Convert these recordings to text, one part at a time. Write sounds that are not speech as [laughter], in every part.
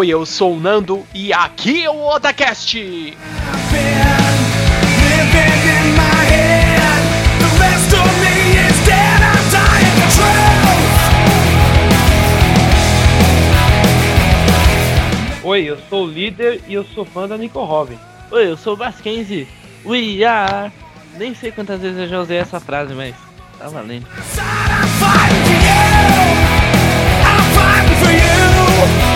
Oi, eu sou o Nando e aqui é o Otacast. Oi, eu sou o líder e eu sou fã da Nico Robin. Oi, eu sou o Basquense. We are. Nem sei quantas vezes eu já usei essa frase, mas tá valendo. Say your name. There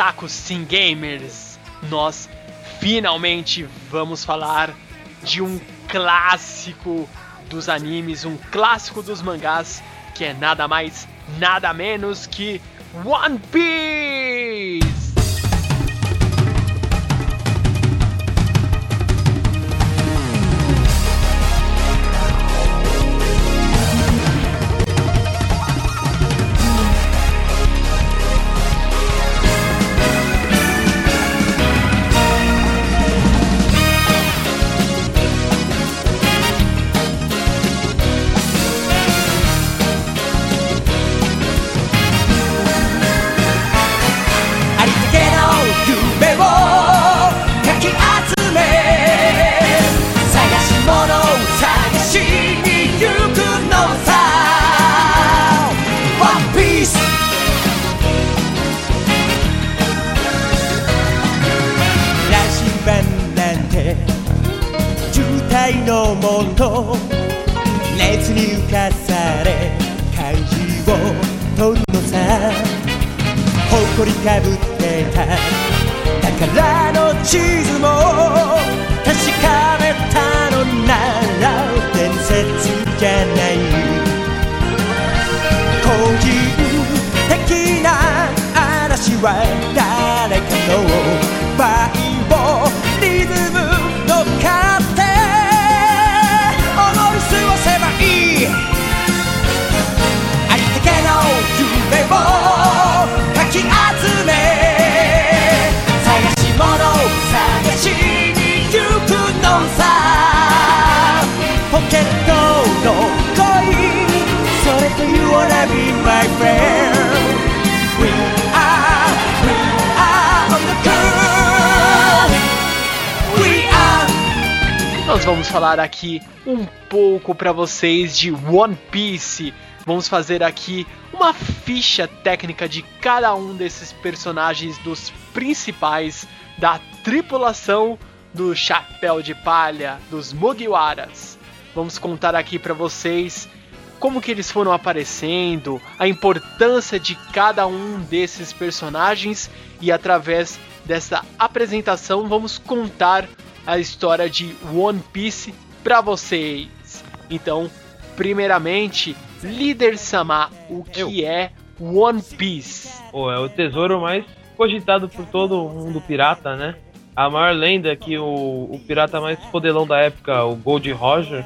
otakus, sim gamers. Nós finalmente vamos falar de um clássico dos animes, um clássico dos mangás, que é nada mais, nada menos que One Piece. Aqui um pouco para vocês de One Piece. Vamos fazer aqui uma ficha técnica de cada um desses personagens dos principais da tripulação do Chapéu de Palha, dos Mugiwaras. Vamos contar aqui para vocês como que eles foram aparecendo, a importância de cada um desses personagens e através dessa apresentação vamos contar a história de One Piece para vocês. Então, primeiramente, líder Sama, o que é One Piece? Pô, é o tesouro mais cogitado por todo mundo pirata, né? A maior lenda é que o, o pirata mais fodelão da época, o Gold Roger,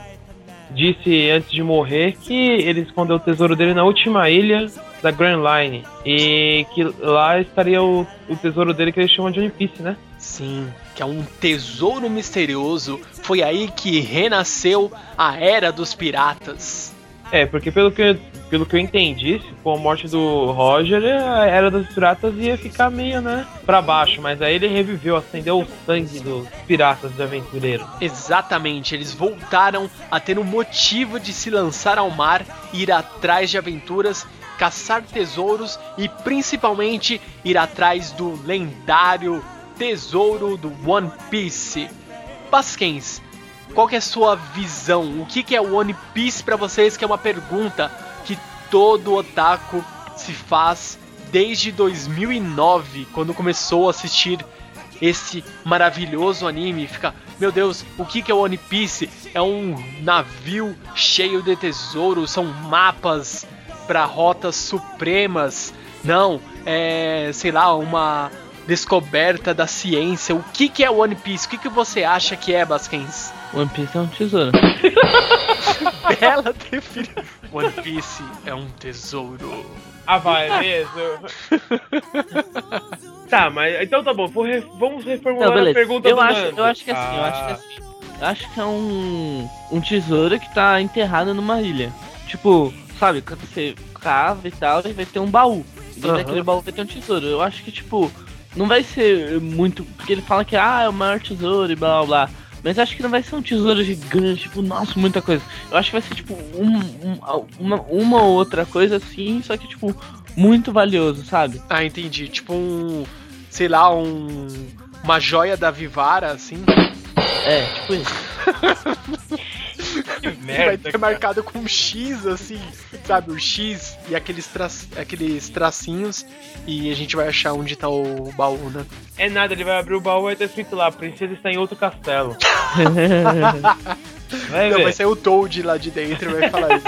disse antes de morrer que ele escondeu o tesouro dele na última ilha da Grand Line. E que lá estaria o, o tesouro dele que eles chamam de One Piece, né? Sim, que é um tesouro misterioso. Foi aí que renasceu a Era dos Piratas. É, porque pelo que, eu, pelo que eu entendi, com a morte do Roger, a Era dos Piratas ia ficar meio, né, pra baixo. Mas aí ele reviveu, acendeu o sangue dos piratas de aventureiro. Exatamente, eles voltaram a ter um motivo de se lançar ao mar, ir atrás de aventuras, caçar tesouros e principalmente ir atrás do lendário tesouro do One Piece. Pasquens, qual é a sua visão? O que, que é o One Piece pra vocês? Que é uma pergunta que todo otaku se faz desde 2009, quando começou a assistir esse maravilhoso anime. Fica, meu Deus, o que, que é o One Piece? É um navio cheio de tesouros, são mapas para rotas supremas. Não, é, sei lá, uma descoberta da ciência. O que, que é o One Piece? O que, que você acha que é, Basquens? One Piece é um tesouro. [laughs] Bela definição. One Piece é um tesouro. Ah, vai, mesmo. [laughs] tá, mas então tá bom. re- vamos reformular Não, a pergunta Eu do acho, Nando. eu acho que é assim, eu acho que é Ah, assim. Eu acho que é um, um tesouro que tá enterrado numa ilha. Tipo, sabe, quando você cava e tal, vai ter um baú. E dentro Aham. daquele baú vai ter um tesouro. Eu acho que, tipo, não vai ser muito. Porque ele fala que ah, é o maior tesouro e blá blá blá. Mas acho que não vai ser um tesouro gigante, tipo, nossa, muita coisa. Eu acho que vai ser, tipo, um, um- uma, uma ou outra coisa assim, só que, tipo, muito valioso, sabe? Ah, entendi. Tipo um. Sei lá, um. Uma joia da Vivara, assim. É, tipo isso. [laughs] que [laughs] vai merda. ter cara. marcado com um X, assim, sabe? O X e aqueles, tra... aqueles tracinhos. E a gente vai achar onde tá o baú, né? É nada, ele vai abrir o baú e vai ter escrito lá: Princesa está em outro castelo. [laughs] Vai Não, ver. vai sair o Toad lá de dentro e vai falar isso.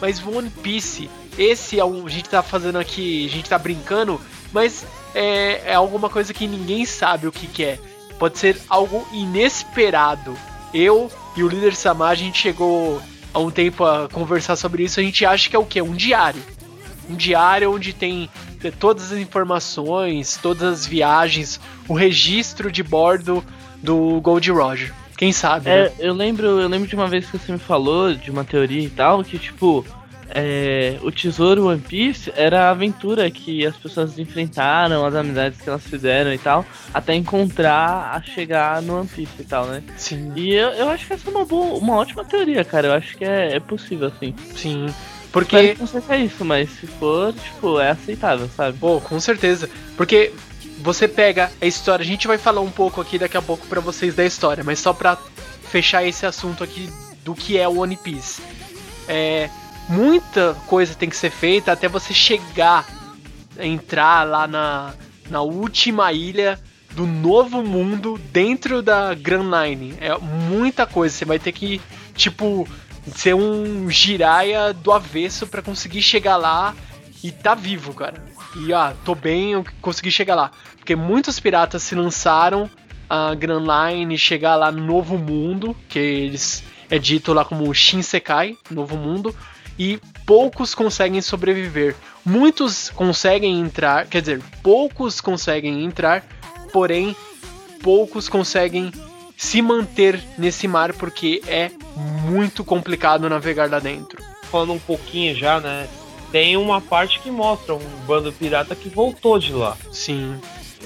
Mas One Piece, esse é um. A gente tá fazendo aqui. A gente tá brincando, mas é, é alguma coisa que ninguém sabe o que, que é. Pode ser algo inesperado. Eu e o líder Samar, a gente chegou há um tempo a conversar sobre isso. A gente acha que é o quê? Um diário. Um diário onde tem todas as informações, todas as viagens, o registro de bordo do Gold Roger. Quem sabe, né? É, eu lembro, eu lembro de uma vez que você me falou de uma teoria e tal, que tipo, é, o tesouro One Piece era a aventura que as pessoas enfrentaram, as amizades que elas fizeram e tal, até encontrar a chegar no One Piece e tal, né? Sim. E eu, eu acho que essa é uma boa, uma ótima teoria, cara. Eu acho que é, é possível, assim. Sim. Espero Porque, que não seja isso, mas se for, tipo, é aceitável, sabe? pô, com certeza. Porque você pega a história, a gente vai falar um pouco aqui daqui a pouco pra vocês da história, mas só pra fechar esse assunto aqui do que é o One Piece. É, muita coisa tem que ser feita até você chegar, entrar lá na, na última ilha do novo mundo dentro da Grand Line. É muita coisa, você vai ter que, tipo, ser um giraia do avesso pra conseguir chegar lá e tá vivo, cara. E ah, tô bem, eu consegui chegar lá. Porque muitos piratas se lançaram a Grand Line chegar lá no Novo Mundo, que eles é dito lá como Shinsekai, Novo Mundo, e poucos conseguem sobreviver. Muitos conseguem entrar, quer dizer, poucos conseguem entrar, porém poucos conseguem se manter nesse mar porque é muito complicado navegar lá dentro. Falando um pouquinho já, né? Tem uma parte que mostra um bando pirata que voltou de lá. Sim.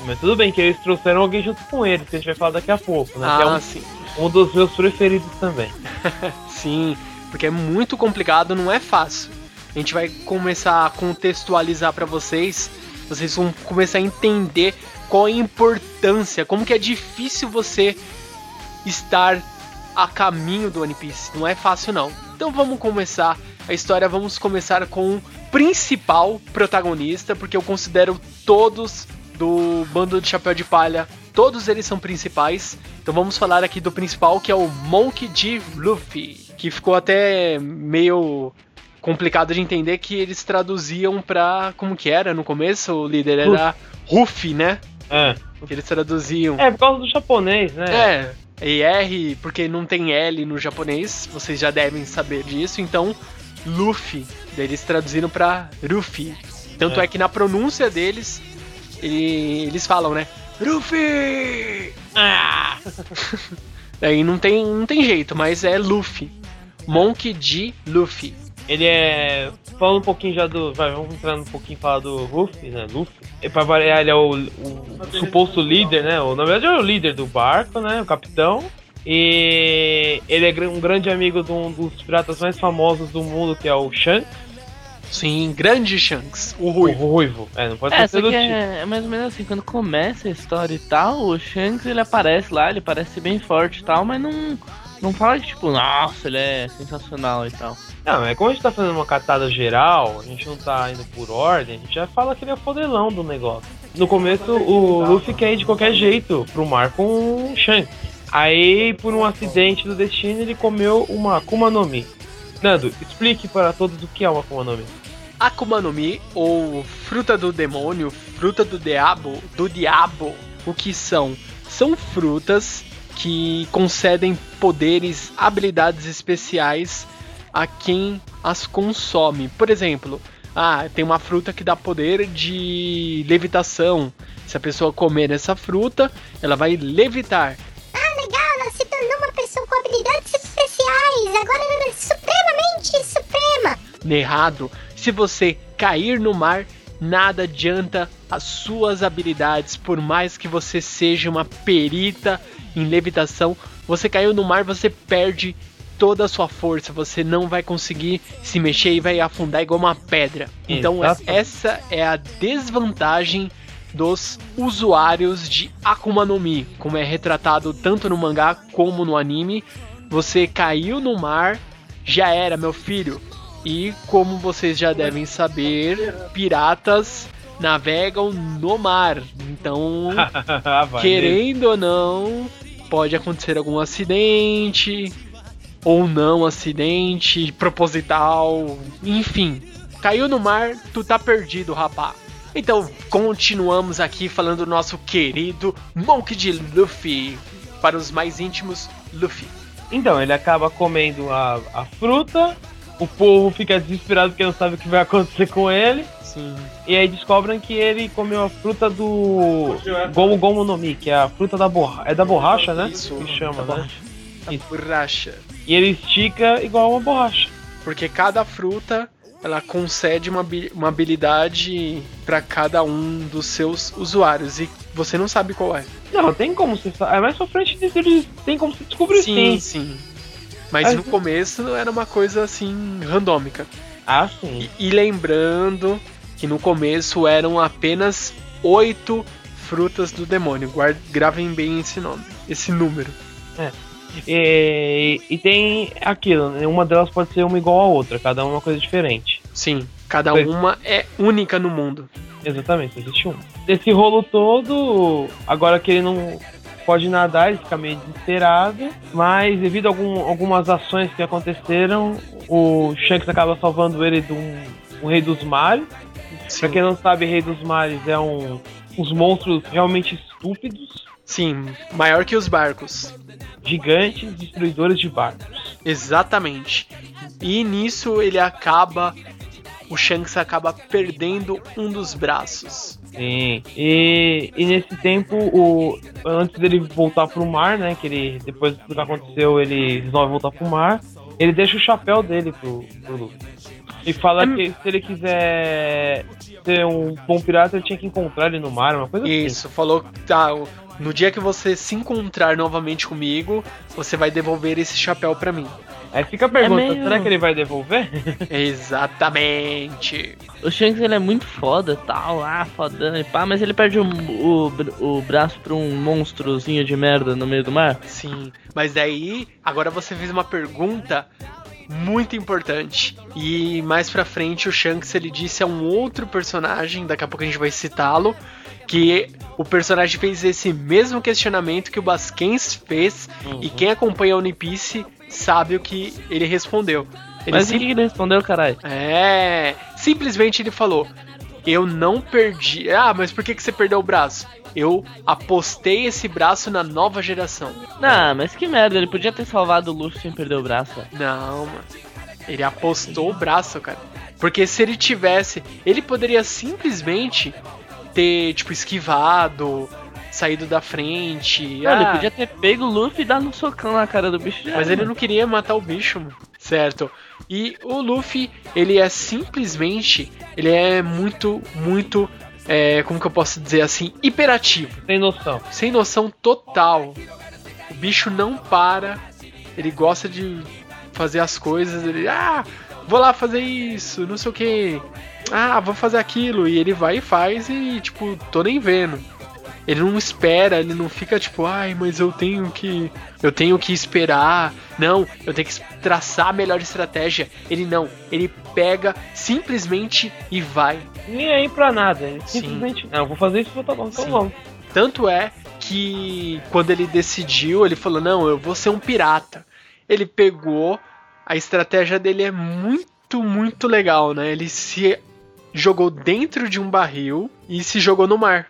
Mas tudo bem que eles trouxeram alguém junto com eles, que a gente vai falar daqui a pouco, né? que é Ah, um, sim. um dos meus preferidos também. [laughs] Sim, porque é muito complicado, não é fácil. A gente vai começar a contextualizar pra vocês, vocês vão começar a entender qual é a importância, como que é difícil você estar a caminho do One Piece. Não é fácil não. Então vamos começar a história, vamos começar com o principal protagonista, porque eu considero todos do bando de chapéu de palha, todos eles são principais. Então vamos falar aqui do principal, que é o Monkey D. Luffy, que ficou até meio complicado de entender que eles traduziam pra como que era no começo, o líder era Ruffy, né? É. Que eles traduziam. É, por causa do japonês, né? É, e R, porque não tem L no japonês, vocês já devem saber disso, então Luffy, eles traduziram pra Ruffy. Tanto é, É. que na pronúncia deles, ele- eles falam, né? Ruffy! Ah! [laughs] Daí não tem, não tem jeito, mas é Luffy. Monkey D. Luffy. Ele é. Falando um pouquinho já do. Vai, vamos entrar um pouquinho e falar do Luffy, né? Luffy. E pra variar, ele é o, o suposto líder, né? O, na verdade, é o líder do barco, né? O capitão. E ele é um grande amigo de um dos piratas mais famosos do mundo, que é o Shanks, Sim, grande Shanks, o o ruivo. Ruivo. É, não pode É, ser tipo. é, é mais ou menos assim, quando começa a história e tal, o Shanks ele aparece lá, ele parece bem forte e tal, mas não, não fala que tipo, nossa, ele é sensacional e tal. Não, é como a gente tá fazendo uma catada geral, a gente não tá indo por ordem, a gente já fala que ele é fodelão do negócio. No começo, o Luffy quer ir de qualquer jeito pro mar com o Shanks. Aí, por um acidente do destino, ele comeu uma Akuma no Mi. Nando, explique para todos o que é uma Akuma no Mi. Akuma no Mi, ou fruta do demônio, fruta do diabo, do diabo, o que são? São frutas que concedem poderes, habilidades especiais a quem as consome. Por exemplo, ah, tem uma fruta que dá poder de levitação. Se a pessoa comer essa fruta, ela vai levitar. Ah, legal, ela se tornou uma pessoa com habilidades especiais. Agora ela é supremamente suprema. Errado. Se você cair no mar, nada adianta as suas habilidades, por mais que você seja uma perita em levitação, você caiu no mar, você perde toda a sua força, você não vai conseguir se mexer e vai afundar igual uma pedra. Então Exato. essa é a desvantagem dos usuários de Akuma no Mi, como é retratado tanto no mangá como no anime. Você caiu no mar, já era, meu filho. E como vocês já devem saber, piratas navegam no mar. Então, [laughs] Ah, querendo ou não, pode acontecer algum acidente ou não acidente proposital, enfim. Caiu no mar, tu tá perdido, rapá. Então, continuamos aqui falando do nosso querido Monk de Luffy. Para os mais íntimos, Luffy. Então, ele acaba comendo a, a fruta, o povo fica desesperado porque não sabe o que vai acontecer com ele. Sim. E aí descobrem que ele comeu a fruta do Gomu Gomu no Mi, que é a fruta da borracha. É da borracha, né? Isso, que chama, da né? Isso. Borracha. E ele estica igual uma borracha. Porque cada fruta ela concede uma, uma habilidade para cada um dos seus usuários e você não sabe qual é. Não, tem como você sa- É mais pra frente eles tem como você descobrir sim. sim, sim. Mas Mas- no começo era uma coisa assim randômica. Ah, sim. E, e lembrando que no começo eram apenas oito frutas do demônio. Guard, gravem bem esse nome, esse número. E, e tem aquilo, né? uma delas pode ser uma igual a outra, cada uma é uma coisa diferente. Sim, cada Sei. uma é única no mundo. Exatamente, existe um. Desse rolo todo, agora que ele não pode nadar, ele fica meio desesperado, mas devido a algum- algumas ações que aconteceram, o Shanks acaba salvando ele de um, um rei dos mares. Pra quem não sabe, rei dos mares é um uns monstros realmente estúpidos, Sim, maior que os barcos. gigantes, destruidores de barcos. Exatamente. E nisso ele acaba. O Shanks acaba perdendo um dos braços. Sim. E, e nesse tempo, o, antes dele voltar pro mar, né? Que ele, depois do que aconteceu, ele resolve voltar pro mar. Ele deixa o chapéu dele pro, pro Luffy. E fala É- que se ele quiser ser um bom pirata, ele tinha que encontrar ele no mar, uma coisa assim. Isso, falou que tá, o- no dia que você se encontrar novamente comigo, você vai devolver esse chapéu pra mim. Aí fica a pergunta, É meio- será que ele vai devolver? [laughs] Exatamente. O Shanks ele é muito foda, tal, ah, fodão e pá, mas ele perde o, o, o braço pra um monstrozinho de merda no meio do mar. Sim, mas daí, agora você fez uma pergunta muito importante. E mais pra frente o Shanks ele disse a um outro personagem, daqui a pouco a gente vai citá-lo, que o personagem fez esse mesmo questionamento que o Basquens fez e quem acompanha o One Piece sabe o que ele respondeu. Ele mas sim- o que ele respondeu, caralho? É, simplesmente ele falou: Eu não perdi. Ah, mas por que, que você perdeu o braço? Eu apostei esse braço na nova geração. Não, mas que merda, ele podia ter salvado o Luffy sem perder o braço. Não, mano. Ele apostou o braço, cara. Porque se ele tivesse. Ele poderia simplesmente ter, tipo, esquivado, saído da frente. Ele ah, podia ter pego o Luffy e dado um socão na cara do bicho já. Mas era, ele mano. não queria matar o bicho, mano. Certo. E o Luffy, ele é simplesmente. Ele é muito, muito. é, como que eu posso dizer assim? Hiperativo. Sem noção. Sem noção total. O bicho não para. Ele gosta de fazer as coisas. Ele. Ah! Vou lá fazer isso, não sei o que. Ah, vou fazer aquilo. E ele vai e faz e, tipo, tô nem vendo. Ele não espera, ele não fica tipo, ai, mas eu tenho que. Eu tenho que esperar. Não, eu tenho que traçar a melhor estratégia. Ele não, ele pega simplesmente e vai. Nem aí pra nada. Ele Sim. simplesmente. Não, eu vou fazer isso, tá bom, então vamos. Tanto é que quando ele decidiu, ele falou: Não, eu vou ser um pirata. Ele pegou, a estratégia dele é muito, muito legal, né? Ele se jogou dentro de um barril e se jogou no mar.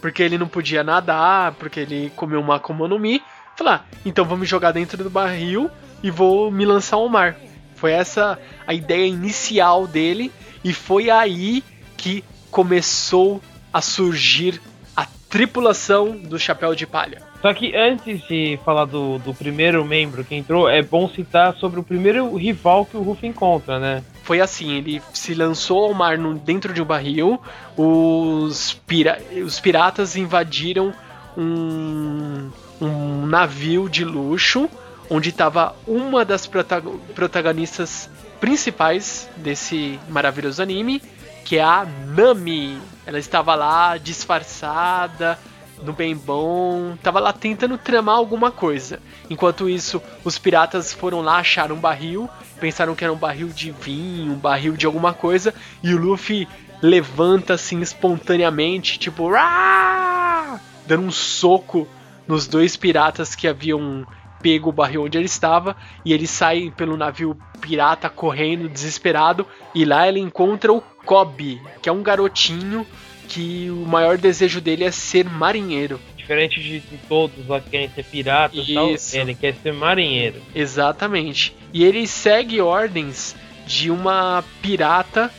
Porque ele não podia nadar, porque ele comeu uma Akuma no Mi. Falou: ah, então vou me jogar dentro do barril e vou me lançar ao mar. Foi essa a ideia inicial dele e foi aí que começou a surgir a tripulação do Chapéu de Palha. Só que antes de falar do, do primeiro membro que entrou, é bom citar sobre o primeiro rival que o Ruff encontra, né? Foi assim, ele se lançou ao mar no- dentro de um barril, os, pira- os piratas invadiram um, um navio de luxo, onde estava uma das protago- protagonistas principais desse maravilhoso anime, que é a Nami. Ela estava lá disfarçada, no bem bom, tava lá tentando tramar alguma coisa. Enquanto isso, os piratas foram lá, acharam um barril, pensaram que era um barril de vinho, um barril de alguma coisa, e o Luffy levanta assim espontaneamente, tipo, "Rah!", dando um soco nos dois piratas que haviam pego o barril onde ele estava, e ele sai pelo navio pirata correndo, desesperado, e lá ele encontra o Kobe, que é um garotinho que o maior desejo dele é ser marinheiro. Diferente de, todos lá que querem ser piratas e tal, ele quer ser marinheiro. Exatamente. E ele segue ordens de uma pirata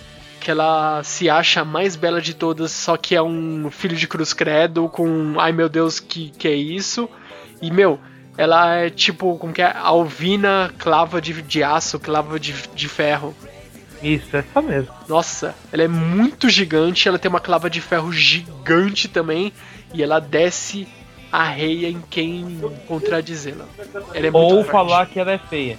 que ela se acha a mais bela de todas, só que é um filho de cruz credo com ai meu Deus, que que é isso? E meu, ela é tipo, como que é? Alvina clava de, de aço, clava de, de ferro. Isso, essa mesmo. Nossa, ela é muito gigante, ela tem uma clava de ferro gigante também, e ela desce a reia em quem contradizê-la. Ela é Ou falar que ela é feia.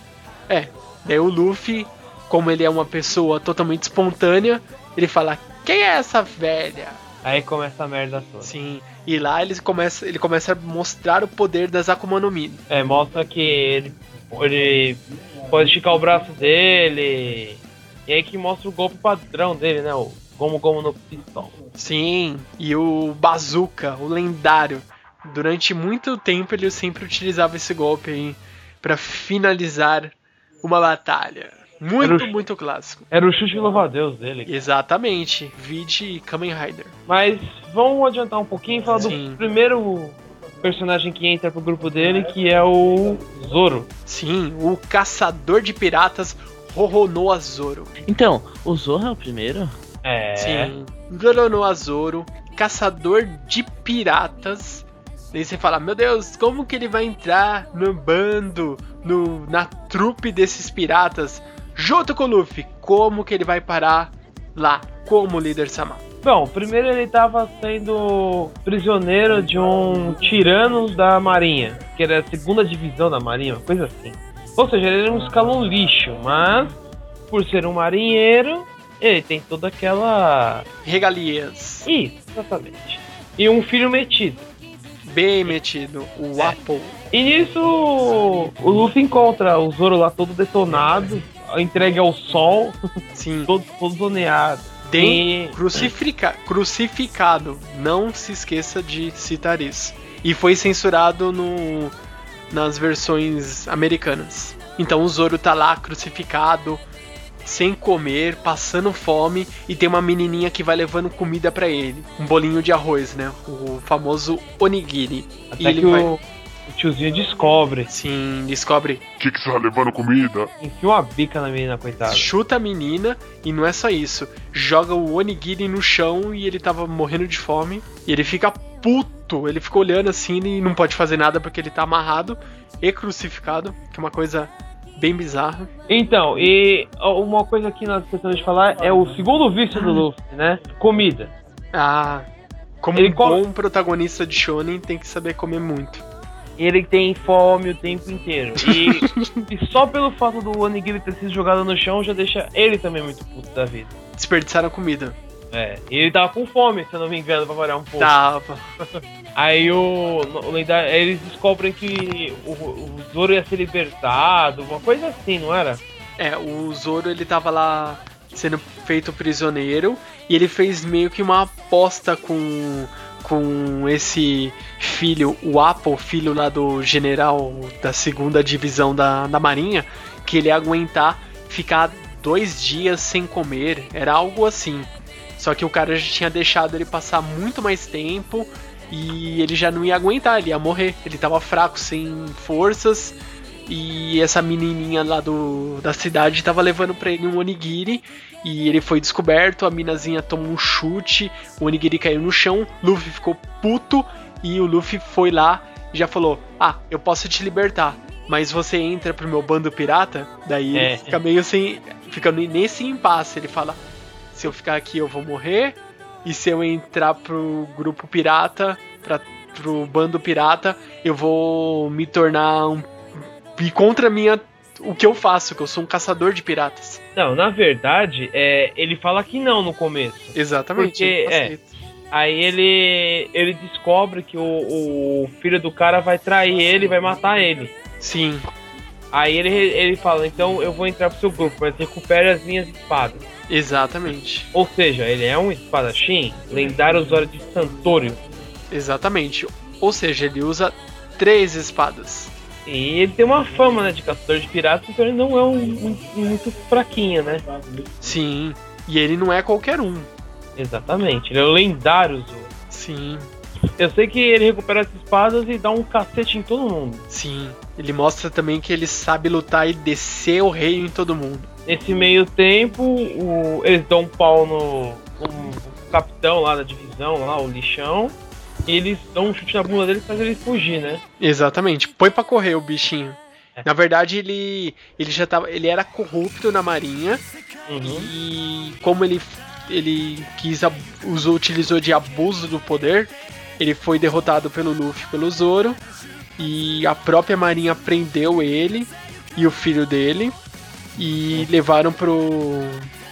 É, daí o Luffy, como ele é uma pessoa totalmente espontânea, ele fala: Quem é essa velha? Aí começa a merda toda. Sim, e lá ele começa, ele começa a mostrar o poder das Akuma no Mi. É, mostra que ele, ele pode esticar o braço dele. E aí que mostra o golpe padrão dele, né? O Gomu Gomu no Pistol. Sim, e o Bazooka, o lendário. Durante muito tempo ele sempre utilizava esse golpe aí pra finalizar uma batalha. Muito, o- muito clássico. Era o chute louva-a-Deus dele. Exatamente, vide Kamen Rider. Mas vamos adiantar um pouquinho e falar Sim. do primeiro personagem que entra pro grupo dele, que é o Zoro. Sim, o caçador de piratas Roronoa Zoro. Então, o Zorro é o primeiro? É. Sim. Roronoa Zoro, caçador de piratas. Daí você fala, meu Deus, como que ele vai entrar no bando, no, na trupe desses piratas? Junto com o Luffy, como que ele vai parar lá, como líder Sama? Bom, primeiro ele tava sendo prisioneiro de um tirano da marinha, que era a segunda divisão da marinha, uma coisa assim. Ou seja, ele era um escalão lixo, mas por ser um marinheiro, ele tem toda aquela. Regalias, Isso, exatamente. E um filho metido. bem metido, o É. Apple. E nisso o Luffy encontra o Zoro lá todo detonado, entregue ao sol, [laughs] Sim, todo, todo zoneado. tem crucifica, crucificado. Não se esqueça de citar isso. E foi censurado no, nas versões americanas. Então o Zoro tá lá crucificado, sem comer, passando fome, e tem uma menininha que vai levando comida pra ele. Um bolinho de arroz, né? O famoso onigiri. e Até ele que vai, o, o tiozinho descobre, sim, descobre que, que você tá levando comida? enfia uma bica na menina, coitada. chuta a menina e não é só isso. Joga o onigiri no chão e ele tava morrendo de fome. E ele fica puto. Ele fica olhando assim e não pode fazer nada porque ele tá amarrado e crucificado. Que é uma coisa bem bizarro. Então, e uma coisa que nós precisamos falar é o segundo vício do Luffy, né? Comida. Ah, como Ele um come- bom protagonista de shonen tem que saber comer muito. Ele tem fome o tempo inteiro. E, [laughs] e só pelo fato do Onigiri ter sido jogado no chão já deixa ele também muito puto da vida. Desperdiçaram comida. É, e ele tava com fome, se eu não me engano, pra variar um pouco. Tava. [laughs] Aí o, o lendário, aí eles descobrem que o, o Zoro ia ser libertado, uma coisa assim, não era? É, o Zoro ele tava lá sendo feito prisioneiro e ele fez meio que uma aposta com com esse filho, o Apple, filho lá do general da segunda divisão da, da marinha, que ele ia aguentar ficar dois dias sem comer, era algo assim. Só que o cara já tinha deixado ele passar muito mais tempo e ele já não ia aguentar, ele ia morrer. Ele tava fraco, sem forças. E essa menininha lá do, da cidade tava levando pra ele um onigiri. E ele foi descoberto, a minazinha tomou um chute, o onigiri caiu no chão, Luffy ficou puto e o Luffy foi lá e já falou: Ah, eu posso te libertar, mas você entra pro meu bando pirata? Daí É. ele fica meio assim, fica nesse impasse. Ele fala: Se eu ficar aqui eu vou morrer, e se eu entrar pro grupo pirata, pra, pro bando pirata, eu vou me tornar um. ir contra minha. o que eu faço, que eu sou um caçador de piratas. Não, na verdade, é, ele fala que não no começo. Exatamente. Porque, é. Aí ele ele descobre que o, o filho do cara vai trair ele e vai matar ele. Sim, Aí ele, ele fala, então eu vou entrar pro seu grupo, mas recupere as minhas espadas. exatamente. Ou seja, ele é um espadachim, lendário usuário de Santorio. Exatamente. Ou seja, ele usa três espadas. E ele tem uma fama, né, de caçador de piratas, então ele não é um, um- muito fraquinho, né? Sim. E ele não é qualquer um. Exatamente, ele é o lendário Zoro. Sim, Eu sei que ele recupera as espadas e dá um cacete em todo mundo. sim. Ele mostra também que ele sabe lutar e descer o rei em todo mundo. Nesse meio tempo, o- eles dão um pau no, no capitão lá da divisão, lá, o lixão. E eles dão um chute na bunda dele e faz ele fugir, né? Exatamente. Põe pra correr o bichinho. É. Na verdade, ele ele já tava, ele era corrupto na marinha Uhum. e como ele ele quis usou utilizou de abuso do poder, ele foi derrotado pelo Luffy, pelo Zoro e a própria marinha prendeu ele e o filho dele e levaram pro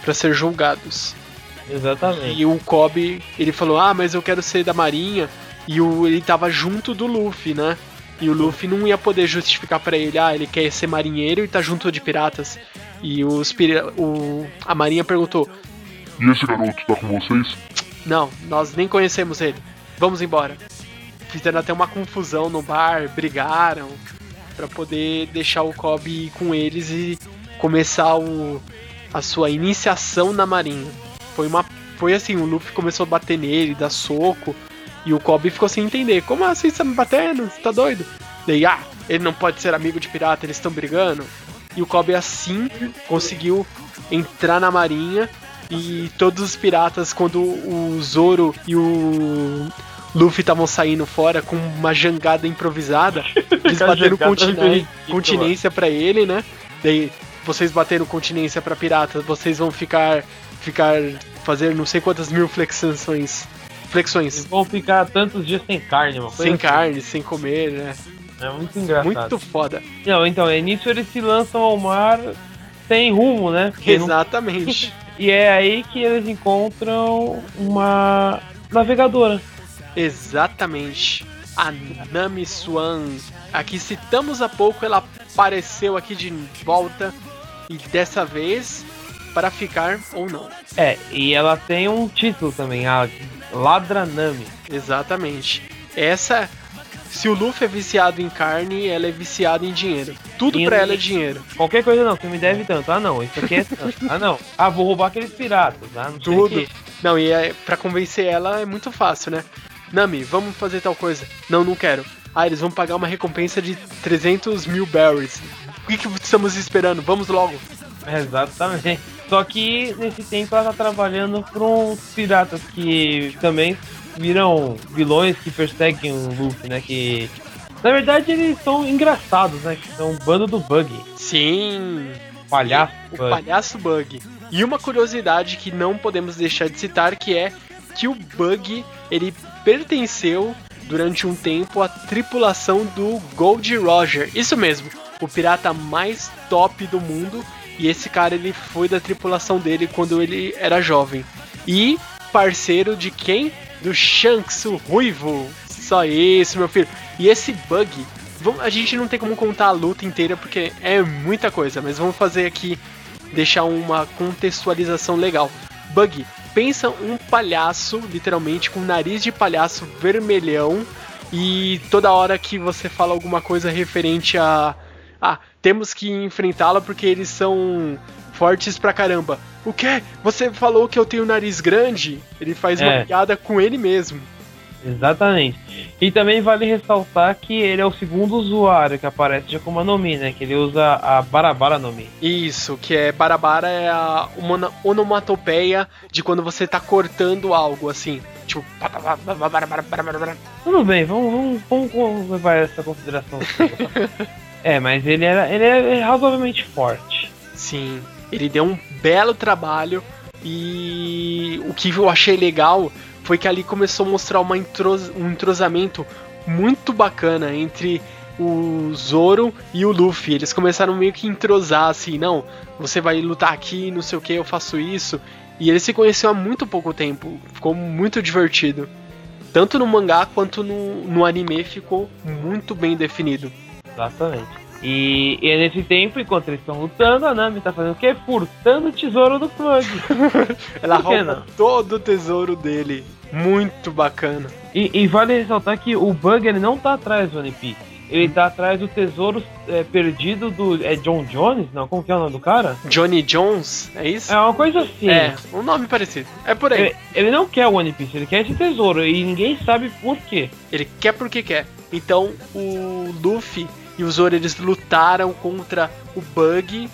para ser julgados. Exatamente. E o Kobe, ele falou: "Ah, mas eu quero ser da marinha". E o, ele tava junto do Luffy, né? E o Luffy não ia poder justificar pra ele: "Ah, ele quer ser marinheiro e tá junto de piratas". E os pira- o, a marinha perguntou: E esse garoto tá com vocês? "Não, nós nem conhecemos ele. Vamos embora". Fizeram até uma confusão no bar, brigaram pra poder deixar o Kobe com eles e começar o, a sua iniciação na marinha. Foi uma foi assim, o Luffy começou a bater nele, dar soco, e o Kobe ficou sem entender. Como assim você tá me batendo? Você tá doido? Daí, ah, ele não pode ser amigo de pirata, eles estão brigando. E o Kobe assim conseguiu entrar na marinha e todos os piratas, quando o Zoro e o Luffy estavam saindo fora com uma jangada improvisada, [laughs] eles bateram continência, continência pra ele, né? Daí, vocês bateram continência pra piratas, vocês vão ficar ficar fazer não sei quantas mil flexões Eles flexões vão ficar tantos dias sem carne, uma coisa sem assim. carne, sem comer, né? É muito engraçado. Muito foda. Não, então, é nisso eles se lançam ao mar sem rumo, né? Porque não- Exatamente. [laughs] E é aí que eles encontram uma navegadora. Exatamente. A Nami Swan. Aqui citamos há pouco, ela apareceu aqui de volta. E dessa vez, para ficar ou não. É, e ela tem um título também, a Ladra Nami. Exatamente. Essa. Se o Luffy é viciado em carne, ela é viciada em dinheiro. Tudo pra no- ela é dinheiro. Qualquer coisa não, você me deve tanto. Ah não, isso aqui é tanto. [laughs] Ah não. Ah, vou roubar aqueles piratas. Ah, não Tudo. Não, e é, pra convencer ela é muito fácil, né? Nami, vamos fazer tal coisa. Não, não quero. Ah, eles vão pagar uma recompensa de 300 mil berries. O que, que estamos esperando? Vamos logo. Exatamente. Só que nesse tempo ela tá trabalhando para uns piratas que também viram vilões que perseguem o Luffy, né? Que Na verdade, eles são engraçados, né? Que são um bando do Bug. Sim, Palhaço o Bug. palhaço Bug. E uma curiosidade que não podemos deixar de citar que é que o Bug ele pertenceu durante um tempo à tripulação do Gold Roger. Isso mesmo, o pirata mais top do mundo. E esse cara ele foi da tripulação dele quando ele era jovem. E parceiro de quem? Do Shanks, o Ruivo. Só isso, meu filho. E esse Bug, a gente não tem como contar a luta inteira porque é muita coisa, mas vamos fazer aqui deixar uma contextualização legal. Bug, pensa um palhaço, literalmente, com nariz de palhaço vermelhão. E toda hora que você fala alguma coisa referente a. Ah, temos que enfrentá-la porque eles são fortes pra caramba. O quê? Você falou que eu tenho nariz grande? Ele faz É. uma piada com ele mesmo. Exatamente. E também vale ressaltar que ele é o segundo usuário que aparece de Akuma no Mi, né? Que ele usa a Barabara no Mi. Isso, que é barabara é a uma onomatopeia de quando você tá cortando algo, assim. Tipo. Tudo bem, vamos, vamos, vamos levar essa consideração. é, mas ele, era, ele é razoavelmente forte. Sim, ele deu um belo trabalho e o que eu achei legal foi que ali começou a mostrar uma um entrosamento muito bacana entre o Zoro e o Luffy. Eles começaram meio que entrosar assim, não, você vai lutar aqui, não sei o que, eu faço isso. E eles se conheceram há muito pouco tempo, ficou muito divertido. Tanto no mangá quanto no, no anime ficou muito bem definido. Exatamente. E, e nesse tempo, enquanto eles estão lutando, a Nami tá fazendo o quê? Furtando o tesouro do Plug. [laughs] Ela rouba não? todo o tesouro dele. Muito bacana. E, e vale ressaltar que o Bug ele não tá atrás do One Piece. Ele tá atrás do tesouro é, perdido do. É John Jones? Não, como que é o nome do cara? Johnny Jones, é isso? É uma coisa assim. É, um nome parecido. É por aí. Ele, ele não quer o One Piece, ele quer esse tesouro e ninguém sabe por quê. Ele quer porque quer. Então o Luffy e o Zoro eles lutaram contra o Bug,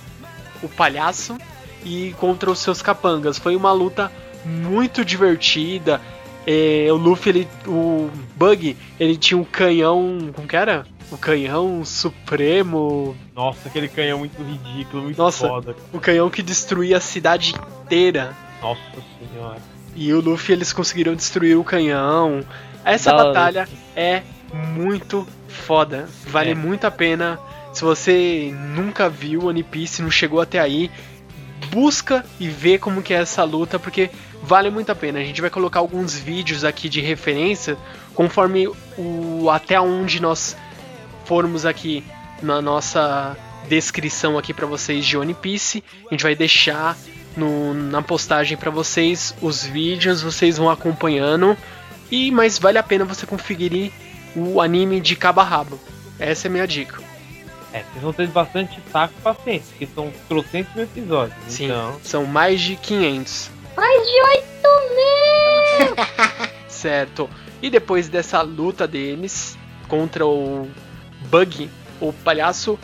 o palhaço, e contra os seus capangas. Foi uma luta muito divertida. É, o Luffy, ele, o Bug, ele tinha um canhão, como que era? O canhão supremo, Nossa, aquele canhão muito ridículo, muito Nossa. foda. o canhão que destruía a cidade inteira. Nossa senhora. E o Luffy eles conseguiram destruir o canhão. Essa batalha é muito foda. Vale É. muito a pena. Se você nunca viu One Piece, não chegou até aí, busca e vê como que é essa luta, porque vale muito a pena. A gente vai colocar alguns vídeos aqui de referência, conforme o até onde nós formos aqui na nossa descrição aqui para vocês de One Piece. A gente vai deixar no- na postagem para vocês os vídeos, vocês vão acompanhando. E mas vale a pena você conferir o anime de cabo a rabo. Essa é a minha dica. É, vocês vão ter bastante saco e paciência, porque são trocentos mil episódios. Sim, Então, são mais de 500. Mais de 8 mil! [laughs] Certo. E depois dessa luta deles contra o Bug, o palhaço,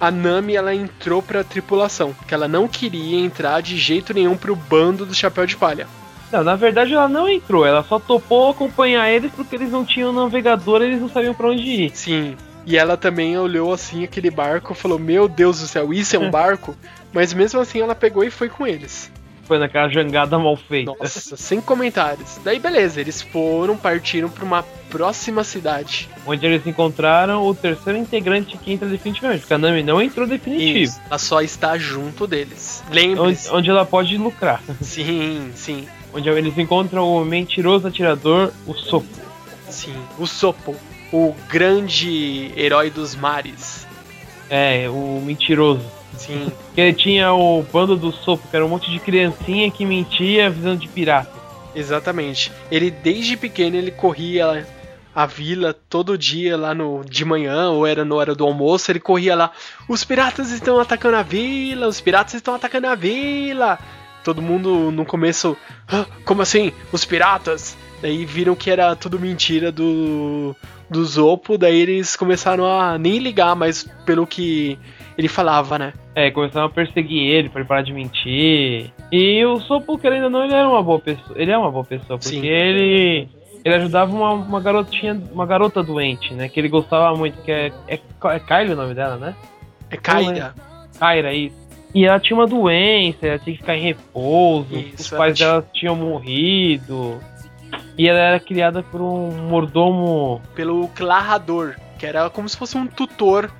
a Nami ela entrou pra tripulação, que ela não queria entrar de jeito nenhum pro bando do Chapéu de Palha. Não, na verdade ela não entrou, ela só topou acompanhar eles porque eles não tinham navegador eles não sabiam pra onde ir. Sim. E ela também olhou assim aquele barco e falou: Meu Deus do céu, isso é um [laughs] barco? Mas mesmo assim ela pegou e foi com eles. Foi naquela jangada mal feita. Nossa, sem comentários. Daí beleza, eles foram, partiram pra uma próxima cidade. Onde eles encontraram o terceiro integrante que entra definitivamente, porque a Nami não entrou definitivo. Isso. Ela só está junto deles. Onde, Lembre-se. onde ela pode lucrar. Sim, sim, Onde eles encontram o mentiroso atirador, o Sopo. sim. O Sopo, o grande herói dos mares. É, o mentiroso. Sim, [laughs] Que ele tinha o bando do Sopo, que era um monte de criancinha que mentia visando de pirata. exatamente. Ele desde pequeno ele corria a vila todo dia lá no de manhã ou era na hora do almoço, ele corria lá. Os piratas estão atacando a vila, os piratas estão atacando a vila. Todo mundo no começo, "Hã? como assim? Os piratas? Daí viram que era tudo mentira do do Zopo, daí eles começaram a nem ligar mais pelo que ele falava, né? É, começaram a perseguir ele pra ele parar de mentir. E o Sopo, querendo ou não, ele era uma boa pessoa. Ele é uma boa pessoa, porque Sim. ele. ele ajudava uma, uma garotinha, uma garota doente, né? Que ele gostava muito, que é. É, é Kylie o nome dela, né? É Kaira. Kyra, isso. E ela tinha uma doença, ela tinha que ficar em repouso, Isso, os ela pais dela tinham morrido. E ela era criada por um mordomo. Pelo Clarrador, que era como se fosse um tutor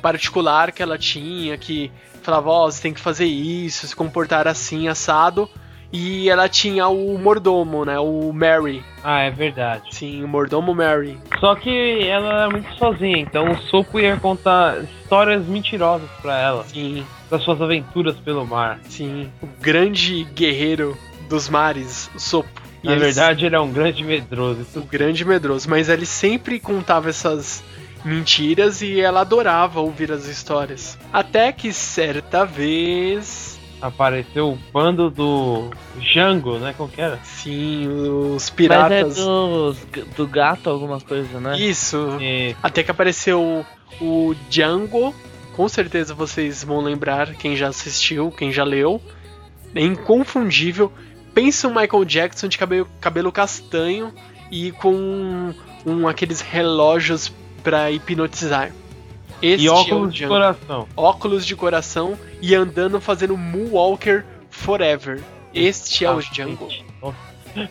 particular que ela tinha, que falava, ó, você tem que fazer isso, se comportar assim, assado. E ela tinha o mordomo, né? O Mary. Ah, é verdade. Sim, o mordomo Mary. Só que ela era muito sozinha, então o Sopo ia contar histórias mentirosas pra ela, Sim, das suas aventuras pelo mar. sim. O grande guerreiro dos mares, o Sopo. E Na ele- verdade, ele é um grande medroso. O grande medroso, mas ele sempre contava essas mentiras e ela adorava ouvir as histórias. Até que certa vez, apareceu o bando do Django, né? Como que era? sim, os Mas é piratas. dos, do gato alguma coisa, né? Isso. E Até que apareceu o Django. Com certeza vocês vão lembrar, quem já assistiu, quem já leu. É inconfundível. Pensa um Michael Jackson de cabelo, cabelo castanho e com um, aqueles relógios pra hipnotizar. E é óculos de Django. coração. óculos de coração e andando fazendo Moonwalker Forever. Este é o. Django.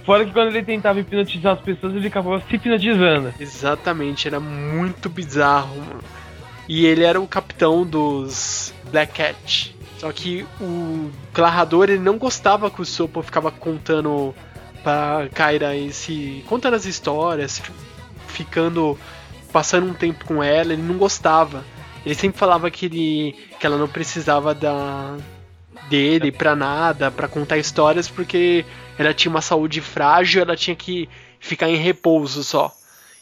Fora que quando ele tentava hipnotizar as pessoas, ele acabava se hipnotizando. Exatamente, era muito bizarro. mano. E ele era o capitão dos Black Cat. Só que o Clarrador ele não gostava que o Sopo ficava contando pra Kyra esse. contando as histórias, ficando. Passando um tempo com ela, ele não gostava. Ele sempre falava que, ele, que ela não precisava da dele pra nada, pra contar histórias, porque ela tinha uma saúde frágil, ela tinha que ficar em repouso só.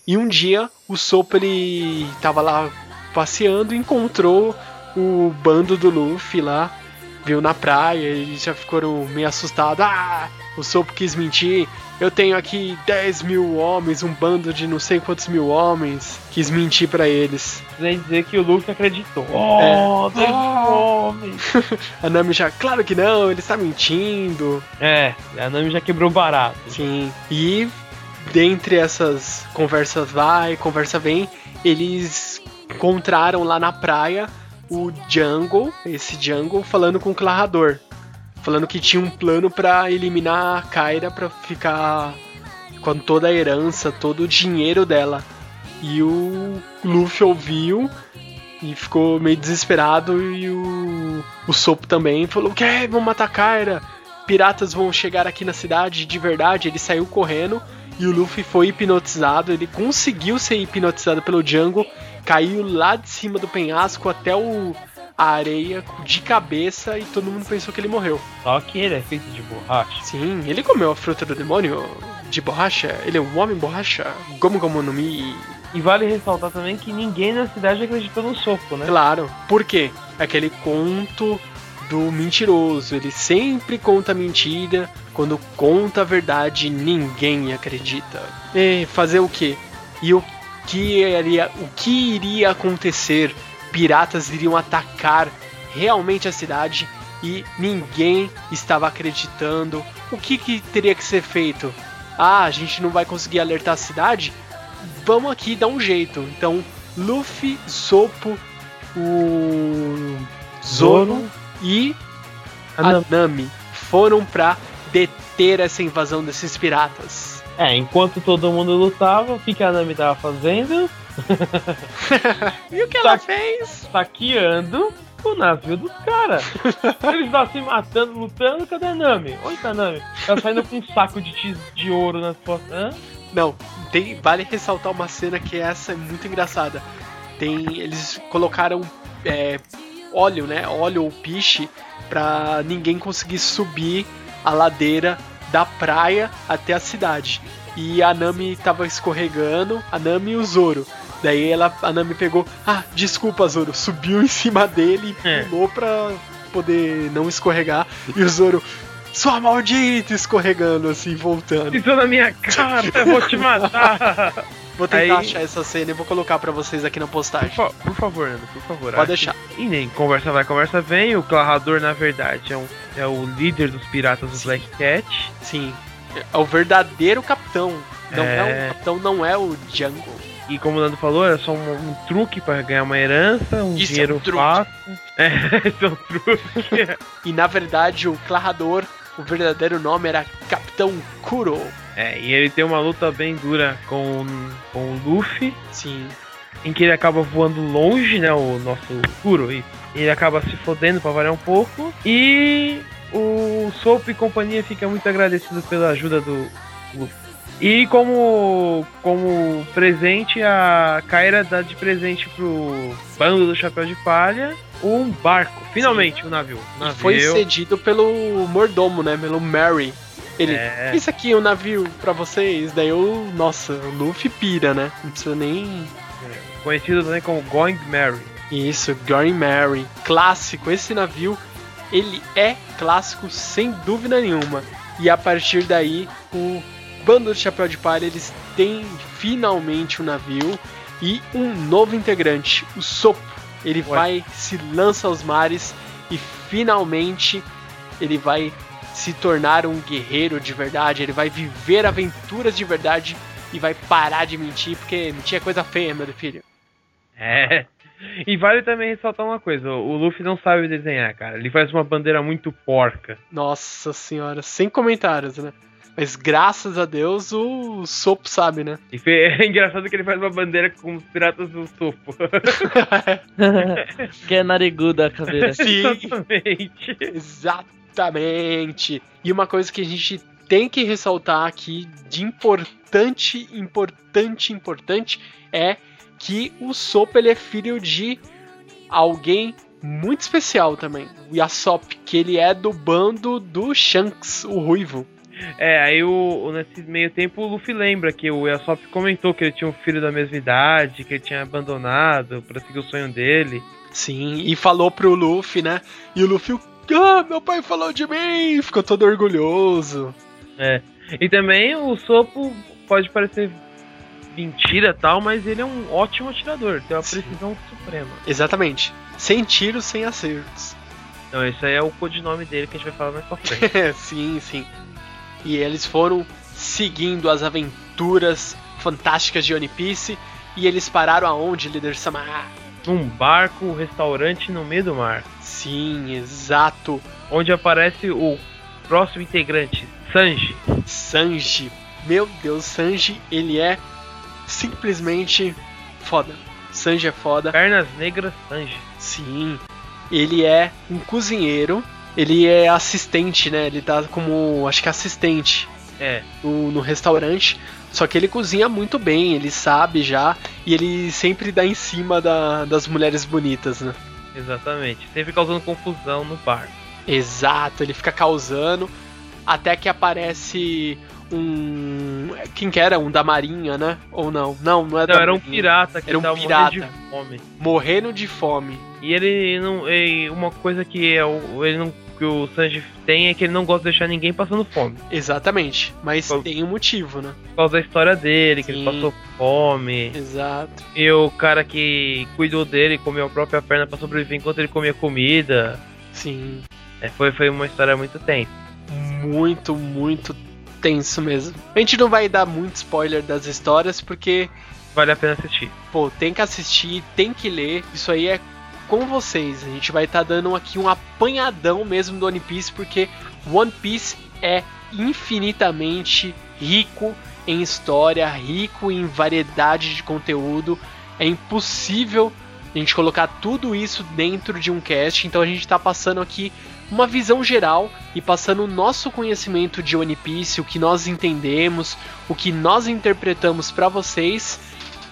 E um dia o Sopo ele tava lá passeando e encontrou o bando do Luffy lá, viu na praia, eles já ficaram meio assustados. Ah, o Sopo quis mentir. Eu tenho aqui 10 mil homens, um bando de não sei quantos mil homens. Quis mentir pra eles. Sem dizer que o Luffy acreditou. Oh, Deus Ah. homem! [laughs] A Nami já, claro que não, ele está mentindo. É, a Nami já quebrou barato. Sim. E dentre essas conversas vai, conversa vem, eles encontraram lá na praia o Jungle, esse Jungle, falando com o Clarrador. Falando que tinha um plano pra eliminar a Kyra pra ficar com toda a herança, todo o dinheiro dela. E o Luffy ouviu e ficou meio desesperado e o, o Sopo também falou que vamos matar a Kyra piratas vão chegar aqui na cidade de verdade. Ele saiu correndo e o Luffy foi hipnotizado. Ele conseguiu ser hipnotizado pelo Django, caiu lá de cima do penhasco até o, a areia de cabeça e todo mundo pensou que ele morreu. Só que ele é feito de borracha. Sim, ele comeu a fruta do demônio de borracha. Ele é um homem borracha. Gomu Gomu no Mi. E vale ressaltar também que ninguém na cidade acreditou no soco, né? Claro. Por quê? Aquele conto do mentiroso. Ele sempre conta mentira. Quando conta a verdade, ninguém acredita. E fazer o quê? E o que iria, o que iria acontecer? Piratas iriam atacar realmente a cidade e ninguém estava acreditando. O que, que teria que ser feito? Ah, a gente não vai conseguir alertar a cidade? Vamos aqui dar um jeito. Então, Luffy, Sopo, o Zoro e A Nami. Foram pra deter essa invasão desses piratas. É, enquanto todo mundo lutava, o que a Nami tava fazendo? [laughs] E o que ela fez? Saqueando o navio dos caras. Eles estavam se matando, lutando, cadê a Nami? Onde tá a Nami? Ela saindo com um saco de, tis- de ouro nas costas. Hã? Não, tem, vale ressaltar uma cena que essa é muito engraçada. Tem, eles colocaram é, óleo, né? Óleo ou piche pra ninguém conseguir subir a ladeira da praia até a cidade. E a Nami tava escorregando, a Nami e o Zoro. Daí ela, a Nami pegou, ah, desculpa Zoro, subiu em cima dele e É. pulou pra poder não escorregar. E o Zoro, sua maldita, escorregando assim, voltando. Pisou na minha cara, eu vou te matar. [laughs] Vou tentar Aí- achar essa cena e vou colocar pra vocês aqui na Por, postagem. fa- por favor, Nando, por favor. Pode deixar. E nem conversa vai, conversa vem. O Clarrador, na verdade, é, um, é o líder dos piratas do Sim. Black Cat. Sim. É o verdadeiro capitão. Não é, É. o capitão não é o Jungle. E como o Nando falou, era só um, um truque pra ganhar uma herança, um Isso é dinheiro um truque. fácil. É, [laughs] isso é um truque. E na verdade o Clarrador, o verdadeiro nome era Capitão Kuro. É, e ele tem uma luta bem dura com, com o Luffy, Sim. em que ele acaba voando longe, né? O nosso Kuro, isso. Ele acaba se fodendo pra variar um pouco. E o Soap e companhia fica muito agradecido pela ajuda do Luffy. E como, como presente, a Kaira dá de presente pro bando do Chapéu de Palha um barco. Finalmente, um navio. E navio. foi cedido pelo mordomo, né? Pelo Mary. Ele, É. isso aqui é um navio pra vocês. Daí o, nossa, o Luffy pira, né? Não precisa nem... Conhecido também como Going Mary. Isso, Goring Mary. Clássico, esse navio, ele é clássico sem dúvida nenhuma. E a partir daí, o bando do Chapéu de Palha, eles têm finalmente um navio e um novo integrante, o Sopo. Ele Ué. vai se lança aos mares e finalmente ele vai se tornar um guerreiro de verdade, ele vai viver aventuras de verdade e vai parar de mentir, porque mentir é coisa feia, meu filho. É. E vale também ressaltar uma coisa: o Luffy não sabe desenhar, cara. Ele faz uma bandeira muito porca. Nossa senhora, sem comentários, né? Mas graças a Deus o Sopo sabe, né? E [laughs] é engraçado que ele faz uma bandeira com os piratas do topo. [laughs] que é nariguda a caveira. [laughs] Sim. Exatamente. Exatamente. E uma coisa que a gente tem que ressaltar aqui de importante, importante, importante é que o Sopo ele é filho de alguém muito especial também, o Yasop, que ele é do bando do Shanks, o Ruivo. É, aí o, nesse meio tempo o Luffy lembra que o Yasop comentou que ele tinha um filho da mesma idade, que ele tinha abandonado pra seguir o sonho dele. Sim, e falou pro Luffy, né? E o Luffy, ah, meu pai falou de mim, ficou todo orgulhoso. E também o Sopo pode parecer mentira e tal, mas ele é um ótimo atirador, tem uma Sim. precisão suprema. Exatamente. Sem tiros, sem acertos. Então esse aí é o codinome dele que a gente vai falar mais pra [laughs] frente. sim, sim. E eles foram seguindo as aventuras fantásticas de One Piece. E eles pararam aonde, líder Sama? Num barco, um restaurante no meio do mar, Sim, exato. onde aparece o próximo integrante, Sanji. Sanji. Meu Deus, Sanji, ele é simplesmente foda. Sanji é foda. Pernas Negras Sanji. Sim. Ele é um cozinheiro. Ele é assistente, né? Ele tá como, acho que assistente É, no, no restaurante. Só que ele cozinha muito bem, ele sabe já. E ele sempre dá em cima da- das mulheres bonitas, né? exatamente. Sempre causando confusão no barco. Exato, ele fica causando. Até que aparece um. Quem que era? Um da Marinha, né? Ou não? Não, não é da Não, era um Marinha. pirata que Era um pirata. morrendo de fome. Morrendo de fome. E ele não. uma coisa que é ele não, que o Sanji tem é que ele não gosta de deixar ninguém passando fome. Exatamente. Mas Qual- tem um motivo, né? Por causa da história dele, que Sim. ele passou fome. Exato. E o cara que cuidou dele comeu a própria perna pra sobreviver enquanto ele comia comida. Sim. É, foi, foi uma história muito tensa. Muito, muito tenso mesmo. A gente não vai dar muito spoiler das histórias, porque, Vale a pena assistir. pô, tem que assistir, tem que ler. Isso aí é com vocês. A gente vai estar dando aqui um apanhadão mesmo do One Piece, porque One Piece é infinitamente rico em história, rico em variedade de conteúdo. É impossível a gente colocar tudo isso dentro de um cast, então a gente está passando aqui uma visão geral e passando o nosso conhecimento de One Piece, o que nós entendemos, o que nós interpretamos para vocês.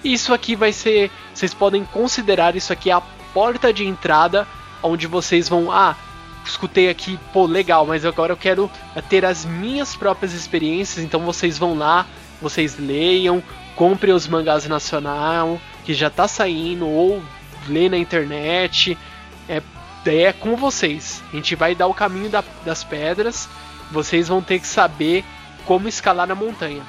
Isso aqui vai ser, vocês podem considerar isso aqui a porta de entrada onde vocês vão, ah, escutei aqui, pô, legal, mas agora eu quero ter as minhas próprias experiências, então vocês vão lá, vocês leiam, comprem os mangás nacional que já tá saindo ou lê na internet. É, é com vocês. A gente vai dar o caminho da- das pedras. Vocês vão ter que saber como escalar na montanha.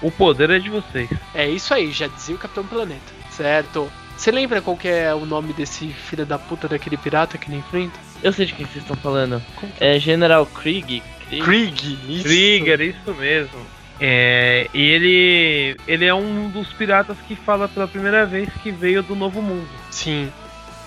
O poder é de vocês. É isso aí, já dizia o Capitão Planeta. Certo. Você lembra qual que é o nome desse filho da puta daquele pirata que ele enfrenta? Eu sei de quem vocês estão falando. É General Krieg. Krieg. Krieg, isso. Trigger, isso mesmo. É, e ele, ele é um dos piratas que fala pela primeira vez que veio do Novo Mundo. Sim.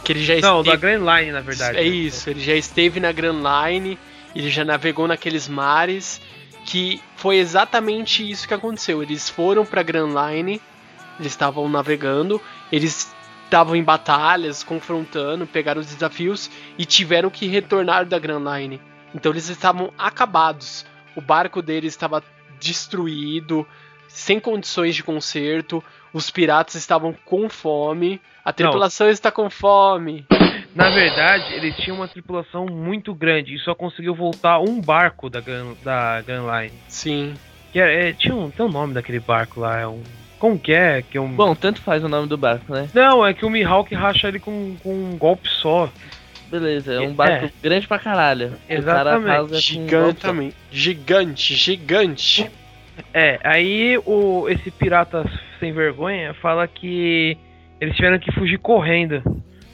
Que ele já Não, da esteve... Grand Line, na verdade. É né? isso, ele já esteve na Grand Line, ele já navegou naqueles mares, que foi exatamente isso que aconteceu. Eles foram pra Grand Line, eles estavam navegando, eles estavam em batalhas, confrontando, pegaram os desafios e tiveram que retornar da Grand Line. Então eles estavam acabados. O barco deles estava destruído, sem condições de conserto. Os piratas estavam com fome. A tripulação está com fome. Na verdade, eles tinham uma tripulação muito grande e só conseguiu voltar um barco da Grand, da Grand Line. Sim. Que é, é- tinha um, tem um nome daquele barco lá, é um. Como que é? Que é um. Bom, tanto faz o nome do barco, né? Não, é que o Mihawk racha ele com, com um golpe só. Beleza, é um É. barco grande pra caralho. O cara Exatamente. um só. Gigantamente. Gigante, gigante. É, aí o, esse pirata sem vergonha fala que eles tiveram que fugir correndo.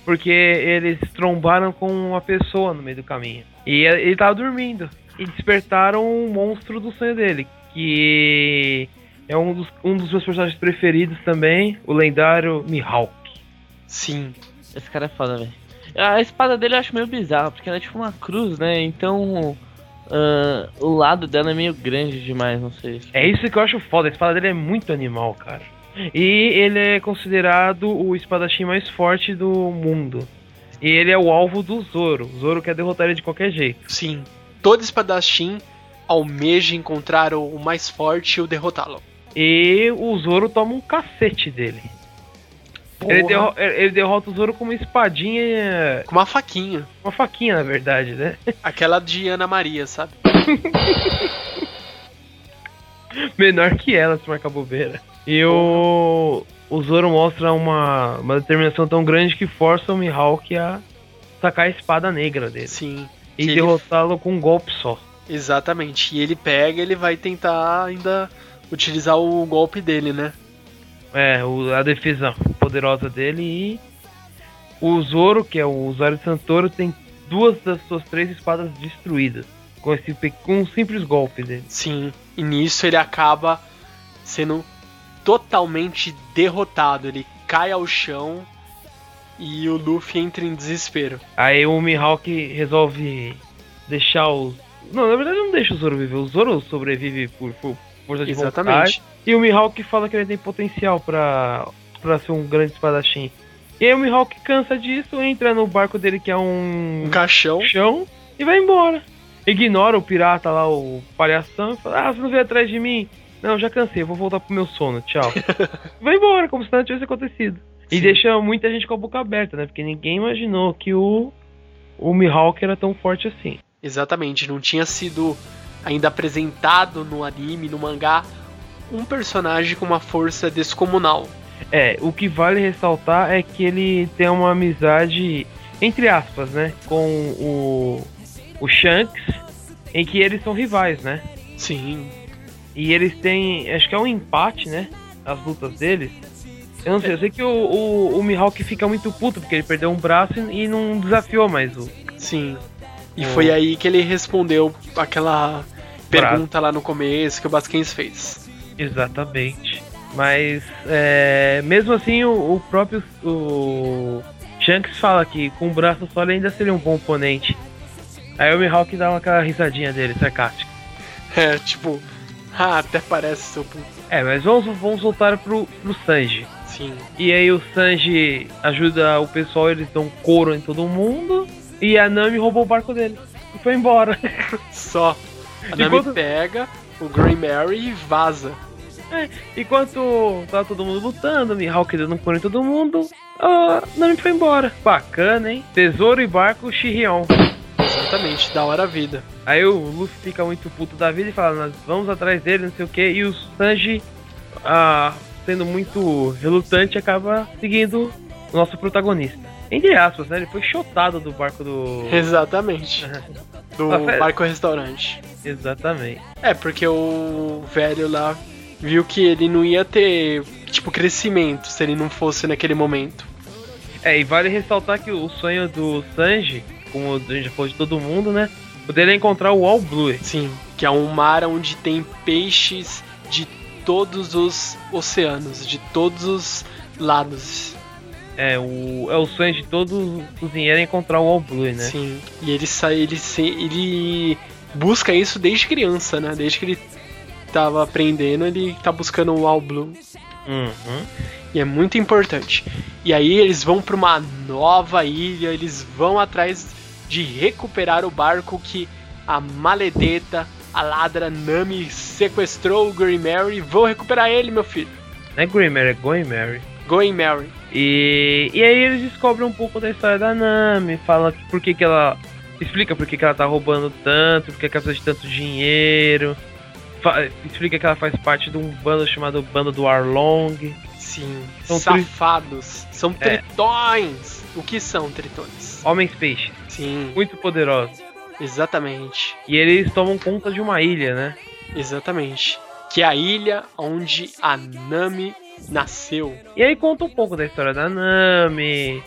Porque eles trombaram com uma pessoa no meio do caminho. E ele tava dormindo. E despertaram o monstro do sonho dele. Que é um dos, um dos meus personagens preferidos também, o lendário Mihawk. Sim. Esse cara é foda, velho. A espada dele eu acho meio bizarra, porque ela é tipo uma cruz, né? Então. ah, o lado dela é meio grande demais, não sei. É isso que eu acho foda, a espada dele é muito animal, cara. E ele é considerado o espadachim mais forte do mundo. E ele é o alvo do Zoro. O Zoro quer derrotar ele de qualquer jeito. Sim. Todo espadachim almeja encontrar o o mais forte e o derrotá-lo. E o Zoro toma um cacete dele. Ele, derro- ele derrota o Zoro com uma espadinha. Com uma faquinha. Uma faquinha, na verdade, né? [laughs] Aquela de Ana Maria, sabe? Menor que ela, se marcar bobeira. E o. O Zoro mostra uma, uma determinação tão grande que força o Mihawk a sacar a espada negra dele. Sim. E Que ele- derrotá-lo com um golpe só. Exatamente. E ele pega, ele vai tentar ainda utilizar o golpe dele, né? É, o- a defesa poderosa dele e. O Zoro, que é o usuário de Santoro, tem duas das suas três espadas destruídas. Com, esse, com um simples golpe dele. Sim. E nisso ele acaba sendo totalmente derrotado. Ele cai ao chão e o Luffy entra em desespero. Aí o Mihawk resolve deixar os. Não, na verdade não deixa o Zoro viver. O Zoro sobrevive por, por força de vontade. Exatamente. E o Mihawk fala que ele tem potencial pra, pra ser um grande espadachim. E aí o Mihawk cansa disso, entra no barco dele que é um, Um caixão. chão e vai embora. Ignora o pirata lá, o palhação, e fala, ah, você não veio atrás de mim? Não, já cansei, vou voltar pro meu sono, tchau. [laughs] vai embora, como se nada tivesse acontecido. E Sim. deixa muita gente com a boca aberta, né? Porque ninguém imaginou que o, o Mihawk era tão forte assim. Exatamente. Não tinha sido ainda apresentado no anime, no mangá, um personagem com uma força descomunal. É, o que vale ressaltar é que ele tem uma amizade, entre aspas, né? Com o, o Shanks, em que eles são rivais, né? Sim. E eles têm, acho que é um empate, né? As lutas deles. Eu não sei, eu sei que o, o, o Mihawk fica muito puto porque ele perdeu um braço e não desafiou mais o. Sim. E O- foi aí que ele respondeu aquela pergunta lá no começo que o Basquens fez. Exatamente. Mas, é, mesmo assim, o, o próprio o Shanks fala que com o braço só ele ainda seria um bom oponente. Aí o Mihawk dá uma aquela risadinha dele, sarcástica. É, tipo, ah, até parece seu puto. É, mas vamos, vamos voltar pro, pro Sanji. Sim. E aí o Sanji ajuda o pessoal, eles dão couro em todo mundo. E a Nami roubou o barco dele. E foi embora. [laughs] Só. A Nami Enquanto- pega o Grey Mary e vaza. Enquanto tava todo mundo lutando, Mihawk dando couro em todo mundo, a Nami foi embora. Bacana, hein? Tesouro e barco Shirion. Exatamente, da hora a vida. Aí o Luffy fica muito puto da vida e fala, nós vamos atrás dele, não sei o que. E o Sanji, ah, sendo muito relutante, acaba seguindo o nosso protagonista. Entre aspas, né? Ele foi chotado do barco do. Exatamente. [laughs] Do Ah, fe- barco restaurante. Exatamente. É, porque o velho lá viu que ele não ia ter, tipo, crescimento se ele não fosse naquele momento. É, e vale ressaltar que o sonho do Sanji, como a gente já falou de todo mundo, né? O dele é encontrar o All Blue. Sim, que é um mar onde tem peixes de todos os oceanos, de todos os lados. É o, é o sonho de todo cozinheiro é encontrar o All Blue, né? Sim. E ele sai, ele, ele busca isso desde criança, né? Desde que ele tava aprendendo, ele tá buscando o All Blue. Uhum. E é muito importante. E aí eles vão para uma nova ilha, eles vão atrás de recuperar o barco que a maledeta, a ladra Nami sequestrou o Green Mary. Vão recuperar ele, meu filho. Não é Green Mary, é Going Mary. Going Mary. E, e aí eles descobrem um pouco da história da Nami, fala por que, que ela. Explica por que, que ela tá roubando tanto, por que, que ela precisa de tanto dinheiro. Fa- explica que ela faz parte de um bando chamado Bando do Arlong. Sim, São tri- safados. São É. tritões. O que são tritões? Homens peixes, Sim, muito poderosos. exatamente. E eles tomam conta de uma ilha, né? Exatamente. Que é a ilha onde a Nami nasceu. E aí conta um pouco da história da Nami.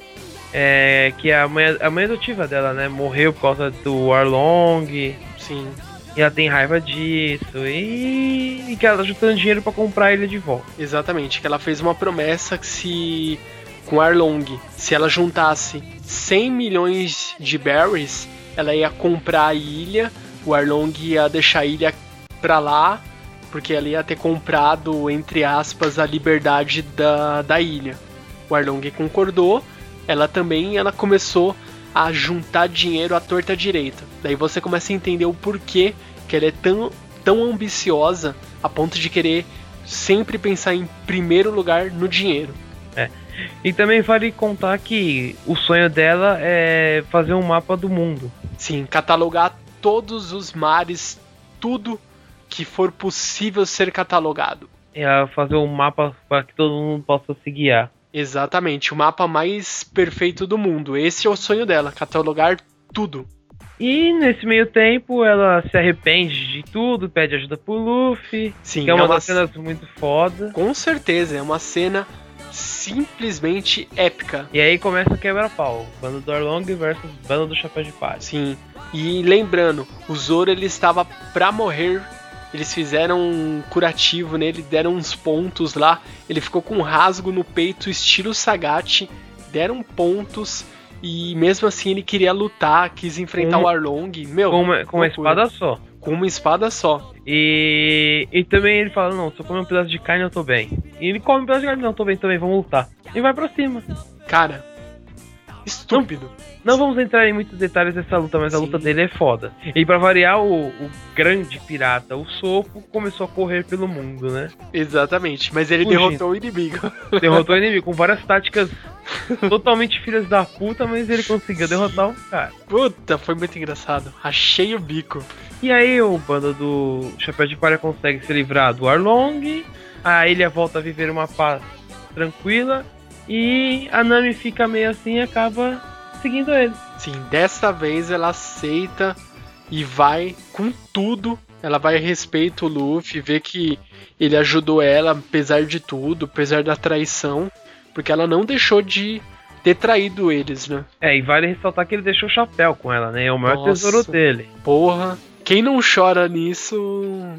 É, que a mãe, a mãe adotiva dela, né? Morreu por causa do Arlong. Sim, E ela tem raiva disso. E, e que ela tá juntando dinheiro pra comprar a ilha de volta. exatamente. Que ela fez uma promessa que se. com Arlong, se ela juntasse 100 milhões de berries, ela ia comprar a ilha. O Arlong ia deixar a ilha pra lá, porque ela ia ter comprado, entre aspas, a liberdade da, da ilha. O Arlong concordou. Ela também ela começou a juntar dinheiro à torta direita. Daí você começa a entender o porquê que ela é tão, tão ambiciosa a ponto de querer sempre pensar em primeiro lugar no dinheiro. E também vale contar que o sonho dela é fazer um mapa do mundo. Sim, catalogar todos os mares, tudo que for possível ser catalogado. Ela fazer um mapa para que todo mundo possa se guiar. Exatamente, o mapa mais perfeito do mundo. Esse é o sonho dela, catalogar tudo. E nesse meio tempo ela se arrepende de tudo, pede ajuda pro Luffy. Sim, que é uma, é uma das cenas muito foda. Com certeza, é uma cena simplesmente épica. E aí começa o quebra-pau. Bando do Arlong versus bando do Chapéu de Palha. Sim. E lembrando, o Zoro ele estava pra morrer. Eles fizeram um curativo nele, deram uns pontos lá. Ele ficou com um rasgo no peito, estilo Sagat. Deram pontos. E mesmo assim ele queria lutar, quis enfrentar Com- o Arlong. Meu, Com uma, com uma espada só. Com uma espada só. E, e também ele fala, não, se eu comer um pedaço de carne eu tô bem. E ele come um pedaço de carne, não, tô bem, tô bem, vamos lutar. E vai pra cima. Cara, estúpido. Não vamos entrar em muitos detalhes dessa luta, mas a Sim. luta dele é foda. E pra variar, o, o grande pirata, o Sopo, começou a correr pelo mundo, né? Exatamente. Mas ele Fugindo. derrotou o inimigo. [laughs] Derrotou o inimigo com várias táticas totalmente filhas da puta, mas ele conseguiu derrotar o cara. Puta, foi muito engraçado. Achei o bico. E aí o bando do Chapéu de Palha consegue se livrar do Arlong, a ilha volta a viver uma paz tranquila, e a Nami fica meio assim e acaba seguindo ele. Sim, dessa vez ela aceita e vai com tudo. Ela vai respeito o Luffy, vê que ele ajudou ela, apesar de tudo, apesar da traição, porque ela não deixou de ter traído eles, né? É, e vale ressaltar que ele deixou o chapéu com ela, né? É o maior Nossa. tesouro dele. Porra, quem não chora nisso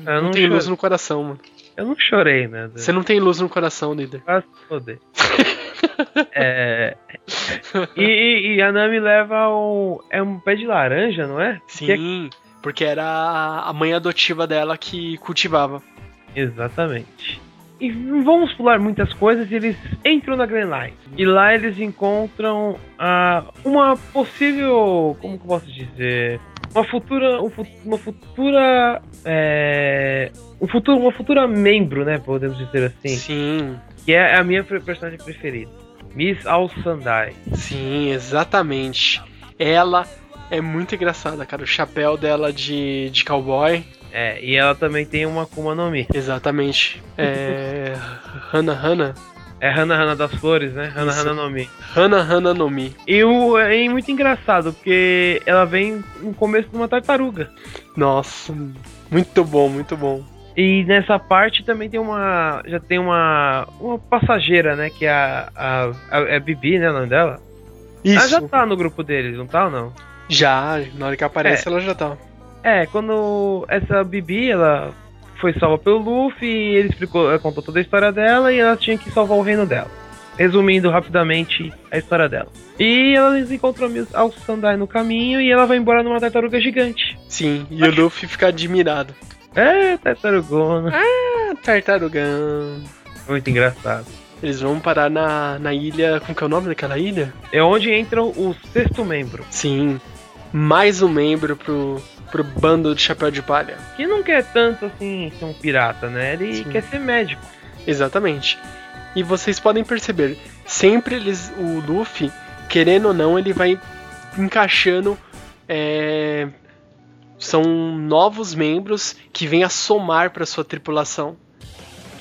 não, não tem luz no coração, mano. Eu não chorei, né? Você não tem luz no coração, líder. Se foder. [laughs] [laughs] é. E, e- a Nami leva o. É um pé de laranja, não é? Que é- Sim, porque era a mãe adotiva dela que cultivava. Exatamente. E vamos pular muitas coisas e eles entram na Grand Line. E lá eles encontram ah, uma possível. Como que eu posso dizer? Uma futura. um fu- Uma futura. É, um futuro, uma futura membro, né? Podemos dizer assim. Sim, Que é a minha personagem preferida. Miss Al Sandai. sim, exatamente. Ela é muito engraçada, cara. O chapéu dela de, de cowboy. É, e ela também tem uma Akuma no Mi. Exatamente. É. [laughs] Hana Hana. É Hana Hana das Flores, né? Hana Isso. Hana no Mi. Hana Hana no Mi. E o, é muito engraçado, porque ela vem no começo de uma tartaruga. Nossa, muito bom, muito bom. E nessa parte também tem uma. Já tem uma. Uma passageira, né? Que é a. a, a é a Bibi, né? O nome dela? Ela Isso. já tá no grupo deles, não tá ou não? Já, na hora que aparece É. ela já tá. É, quando essa Bibi, ela foi salva pelo Luffy e ele explicou, ela contou toda a história dela e ela tinha que salvar o reino dela. Resumindo rapidamente a história dela. E elas encontram a Al Sandai no caminho e ela vai embora numa tartaruga gigante. Sim, e o Luffy fica admirado. É, tartarugona. Ah, tartarugão. Muito engraçado. Eles vão parar na, na ilha. Como que é o nome daquela ilha? É onde entra o sexto membro. Sim. Mais um membro pro, pro bando de chapéu de palha. Que não quer tanto assim ser um pirata, né? Ele Sim. quer ser médico. Exatamente. E vocês podem perceber, sempre eles, o Luffy, querendo ou não, ele vai encaixando. é, são novos membros que vêm a somar para sua tripulação.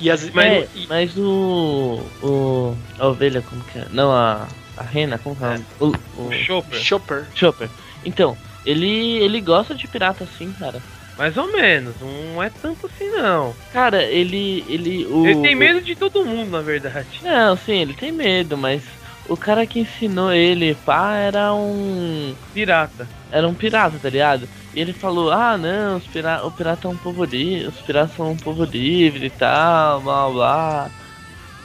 E as, É, e- mas o. o. A ovelha, como que é? Não, a. A rena, como que é? O, o, O Chopper. Chopper. Chopper. Então, ele. ele gosta de pirata sim, cara. Mais ou menos. Não é tanto assim, não. Cara, ele. ele. O, Ele tem medo de todo mundo, na verdade. Não, sim, ele tem medo, mas o cara que ensinou ele, pá, era um. Pirata. Era um pirata, tá ligado? E ele falou, ah não, os pira o pirata é um povo livre, os piratas são um povo livre e tal, blá blá.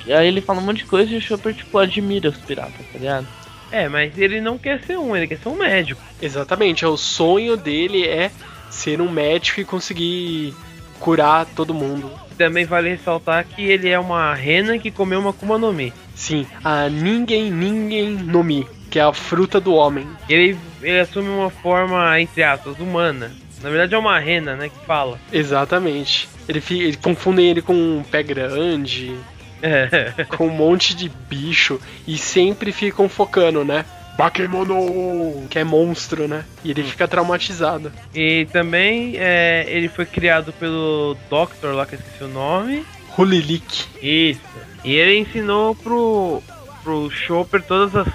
E aí ele fala um monte de coisa e o Chopper, tipo, admira os piratas, tá ligado? É, mas ele não quer ser um, ele quer ser um médico. Exatamente, é o sonho dele é ser um médico e conseguir curar todo mundo. Também vale ressaltar que ele é uma rena que comeu uma Kuma no Mi. Sim, a Ninguém Ninguém no Mi, que é a fruta do homem. Ele, ele assume uma forma, entre aspas, humana. Na verdade é uma rena, né, que fala. Exatamente. Ele, ele confundem ele com um pé grande, É. com um monte de bicho e sempre ficam focando, né? Bakemono! Que é monstro, né? E ele fica traumatizado. E também é, ele foi criado pelo Doctor lá, que eu esqueci o nome. Hulilik. Isso. E ele ensinou pro, pro Chopper todas as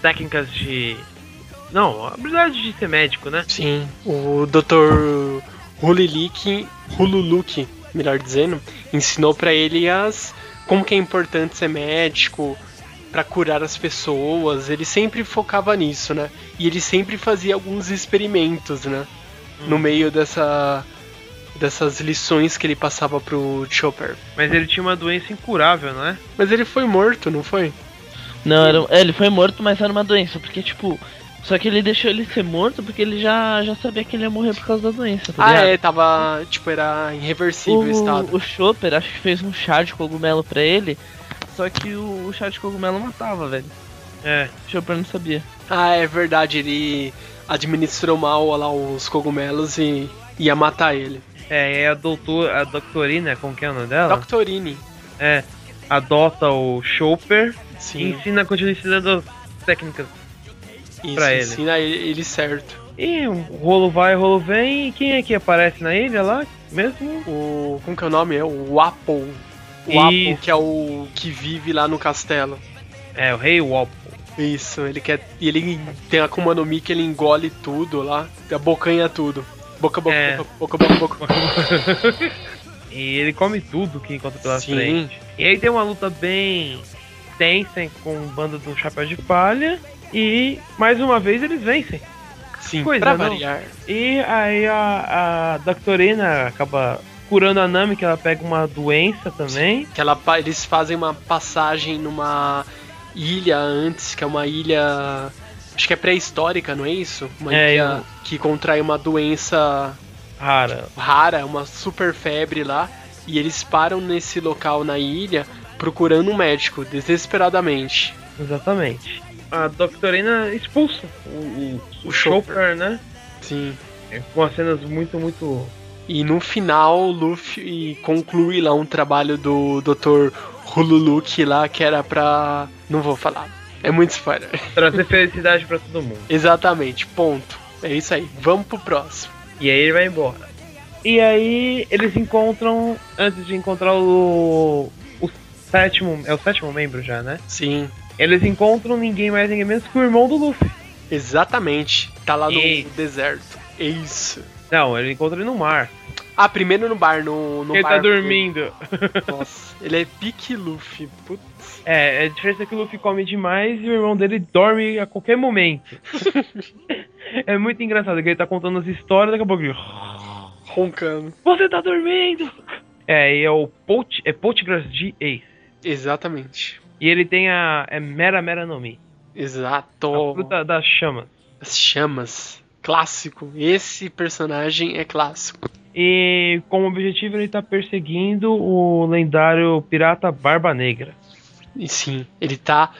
técnicas de. Não, a habilidade de ser médico, né? Sim. O Dr. Hulilik, Hululuk, melhor dizendo, ensinou pra ele as como que é importante ser médico pra curar as pessoas. Ele sempre focava nisso, né? E ele sempre fazia alguns experimentos, né? No meio dessa dessas lições que ele passava pro Chopper. Mas ele tinha uma doença incurável, não é? Mas ele foi morto, não foi? Não, era, é, ele foi morto, mas era uma doença, porque tipo. Só que ele deixou ele ser morto porque ele já, já sabia que ele ia morrer por causa da doença, tá Ah, ligado? é, tava, tipo, era irreversível o estado. O, o Chopper acho que fez um chá de cogumelo pra ele, só que o, o chá de cogumelo matava, velho. É. O Chopper não sabia. Ah, é verdade, ele administrou mal lá os cogumelos e ia matar ele. É, e a doutor, a doutorina, como que é o nome dela? Doctorini. É. Adota o Chopper e Sim, ensina, continua ensinando as técnicas. isso, pra ele. ensina ele, ele certo. E o rolo vai, o rolo vem. E quem é que aparece na ilha lá mesmo? O, como que é o nome? É o Apple. O Apple, que é o que vive lá no castelo. É, o Rei Wop. Isso, ele quer. E ele tem a Akuma no Mi que ele engole tudo lá, abocanha tudo. Boca, boca, É. boca, boca, boca, boca. [laughs] E ele come tudo que encontra pela Sim. frente. E aí tem uma luta bem tensa com o bando do Chapéu de Palha. E mais uma vez eles vencem. Sim, Coisa, pra não? variar. E aí a, a Doctorina acaba curando a Nami, que ela pega uma doença também. Que ela, eles fazem uma passagem numa ilha antes, que é uma ilha. Acho que é pré-histórica, não é isso? Uma É, ilha eu- que contrai uma doença Rara. rara, uma super febre lá. E eles param nesse local na ilha procurando um médico, desesperadamente. Exatamente. A Doctorina expulsa o, o, o O Chopper, né? Sim. Com as cenas muito, muito. E no final, o Luffy conclui lá um trabalho do Dr. Hululuk lá, que era pra. Não vou falar. É muito spoiler. [laughs] trazer felicidade pra todo mundo. Exatamente, ponto. É isso aí. Vamos pro próximo. E aí ele vai embora. E aí eles encontram, antes de encontrar o, o sétimo, é o sétimo membro já, né? Sim, Eles encontram ninguém mais, ninguém menos que o irmão do Luffy. exatamente. Tá lá no E- deserto. É isso. Não, ele encontra ele no mar. Ah, primeiro no bar, no, no ele bar. tá dormindo. [laughs] Nossa, ele é pique Luffy. Putz. É, a diferença é que o Luffy come demais e o irmão dele dorme a qualquer momento. [laughs] é muito engraçado, que ele tá contando as histórias, daqui a pouco ele... Roncando. Você tá dormindo! É, e é o Pot, é Potgras G Ace. Exatamente. E ele tem a é Mera Mera no Mi. Exato. A fruta das chamas. As chamas. Clássico. Esse personagem é clássico. E como objetivo ele tá perseguindo o lendário pirata Barba Negra. E sim, ele tá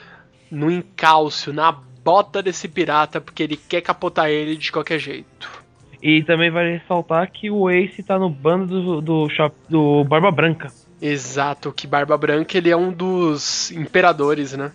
no encalço, na bota desse pirata, porque ele quer capotar ele de qualquer jeito. E também vale ressaltar que o Ace tá no bando do, do, do Barba Branca. Exato, que Barba Branca ele é um dos imperadores, né?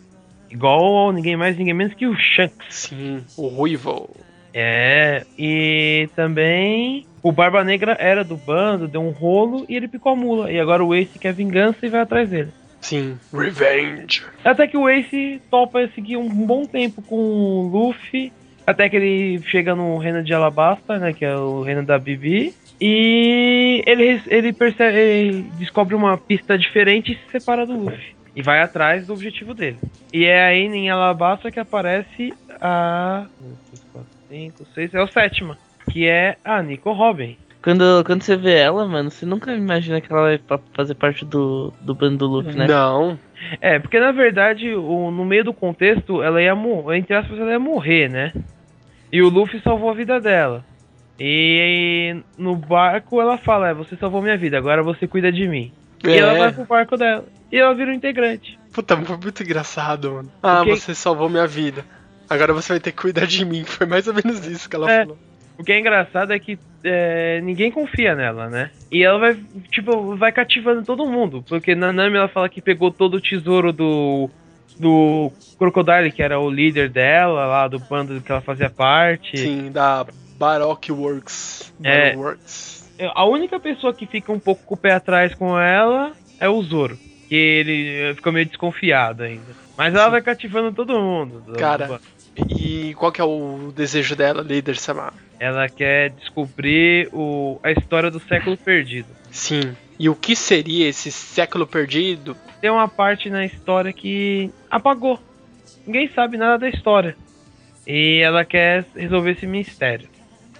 Igual ninguém mais, ninguém menos que o Shanks. Sim, o Ruivo. É, e também o Barba Negra era do bando, deu um rolo e ele picou a mula. E agora o Ace quer vingança e vai atrás dele. Sim, Revenge. Até que o Ace topa seguir um bom tempo com o Luffy. Até que ele chega no reino de Alabasta, né? Que é o reino da Bibi. E ele, ele percebe. Ele descobre uma pista diferente e se separa do Luffy. E vai atrás do objetivo dele. E é aí em Alabasta que aparece a. 5, 6, é o sétima. Que é a Nico Robin. Quando, quando você vê ela, mano, você nunca imagina que ela vai fazer parte do, do bando do Luffy, né? Não. É, porque na verdade, o, no meio do contexto, ela ia morrer, entre aspas, ela ia morrer, né? E o Luffy salvou a vida dela. E no barco ela fala, é, você salvou minha vida, agora você cuida de mim. E ela vai É. pro barco dela. E ela vira um integrante. Puta, foi muito engraçado, mano. Ah, Porque- você salvou minha vida. Agora você vai ter que cuidar de mim. [laughs] Foi mais ou menos isso que ela É. falou. O que é engraçado é que é, ninguém confia nela, né? E ela vai, tipo, vai cativando todo mundo. Porque na Nami ela fala que pegou todo o tesouro do. Do Crocodile, que era o líder dela, lá do bando que ela fazia parte. Sim, da Baroque Works. É. Works. A única pessoa que fica um pouco com o pé atrás com ela é o Zoro. Que ele eh, fica meio desconfiado ainda. Mas ela vai cativando todo mundo. do- Cara. E qual que é o desejo dela, líder Samar? Ela quer descobrir o, a história do século perdido. Sim. E o que seria esse século perdido? Tem uma parte na história que apagou. Ninguém sabe nada da história. E ela quer resolver esse mistério.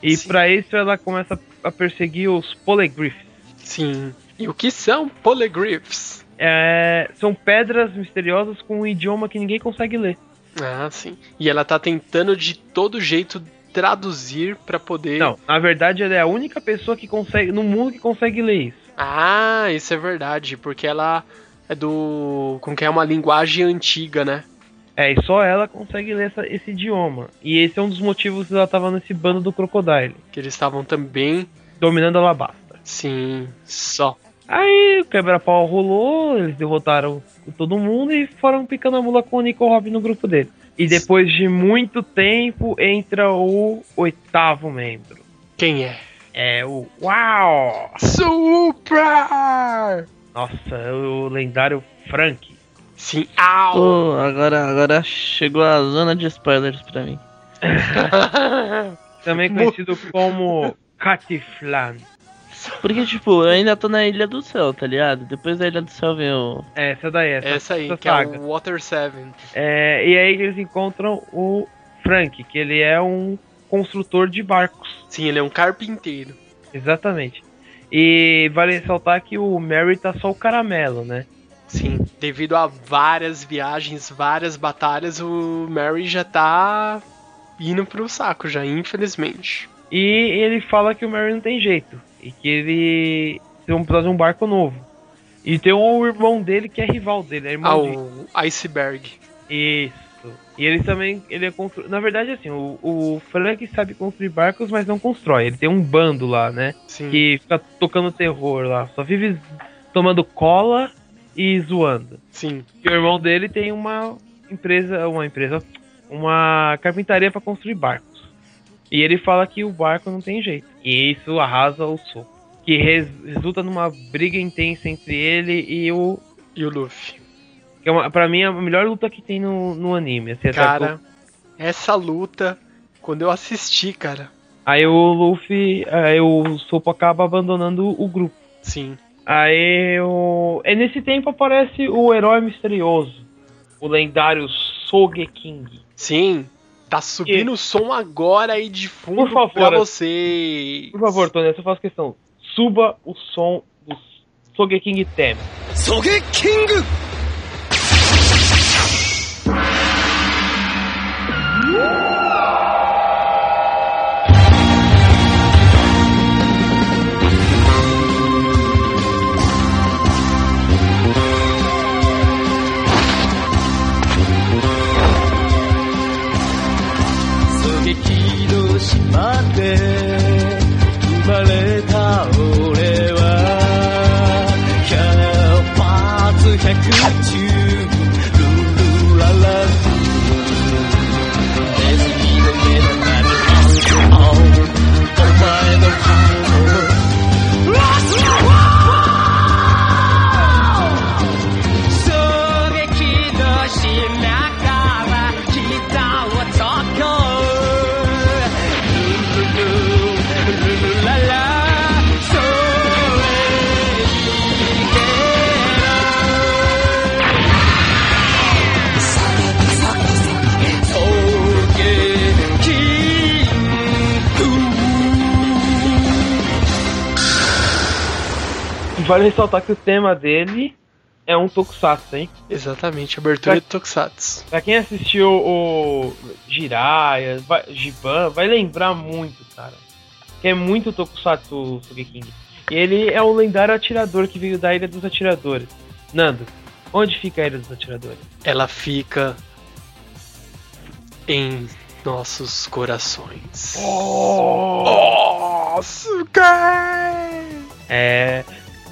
E pra isso ela começa a perseguir os Polygriffs. Sim. E o que são polygriffs? É, são pedras misteriosas com um idioma que ninguém consegue ler. Ah, sim. E ela tá tentando de todo jeito traduzir pra poder. Não, na verdade ela é a única pessoa que consegue no mundo que consegue ler isso. Ah, isso é verdade, porque ela é do. com que é uma linguagem antiga, né? É, e só ela consegue ler essa- esse idioma. E esse é um dos motivos que ela tava nesse bando do Crocodile, Que eles estavam também. dominando a Alabasta. Sim, só. Aí o quebra-pau rolou, eles derrotaram todo mundo e foram picando a mula com o Nico Robin no grupo dele. E depois de muito tempo entra o oitavo membro. Quem é? É o Uau! Super! Nossa, é o lendário Frank. Sim, au! Pô, agora, agora chegou a zona de spoilers pra mim. [laughs] Também conhecido como Catiflan. Porque, tipo, eu ainda tô na Ilha do Céu, tá ligado? Depois da Ilha do Céu vem o. É, essa daí, essa, Essa aí, essa que é saga. o Water 7. É, e aí eles encontram o Frank, que ele é um construtor de barcos. Sim, ele é um carpinteiro. Exatamente. E vale ressaltar que o Mary tá só o caramelo, né? Sim, devido a várias viagens, várias batalhas, o Mary já tá indo pro saco já, infelizmente. E ele fala que o Mary não tem jeito. E que ele tem um precisar de um barco novo. E tem um irmão dele que é rival dele, é irmão Ah, o Iceberg. Isso. E ele também, ele é constru... Na verdade, assim, o, o Frank sabe construir barcos, mas não constrói. Ele tem um bando lá, né? Sim. Que fica tocando terror lá. Só vive tomando cola e zoando. Sim. E o irmão dele tem uma empresa, uma empresa, uma carpintaria para construir barcos. E ele fala que o barco não tem jeito. E isso arrasa o soco. Que res- resulta numa briga intensa entre ele e o. E o Luffy. Que é uma, pra mim é a melhor luta que tem no, no anime. Assim, até Cara, essa luta, quando eu assisti, cara. Aí o Luffy, aí o Sopo acaba abandonando o grupo. Sim. Aí o. E nesse tempo aparece o herói misterioso. O lendário Sogeking. Sim. Tá subindo o som agora aí de fundo Por favor, pra vocês. Por favor, Tony, eu faço questão. Suba o som do Sogeking Theme. ソゲの島で生まれた俺は百発百中。Vale ressaltar que o tema dele é um tokusatsu, hein? Exatamente, abertura de Tokusatsu. Pra quem assistiu o Jiraiya, Giban, vai lembrar muito, cara. Que é muito tokusatsu o Sogeking. E ele é o lendário atirador que veio da Ilha dos Atiradores. Nando, onde fica a Ilha dos Atiradores? Ela fica em nossos corações. Nossa, cara! É.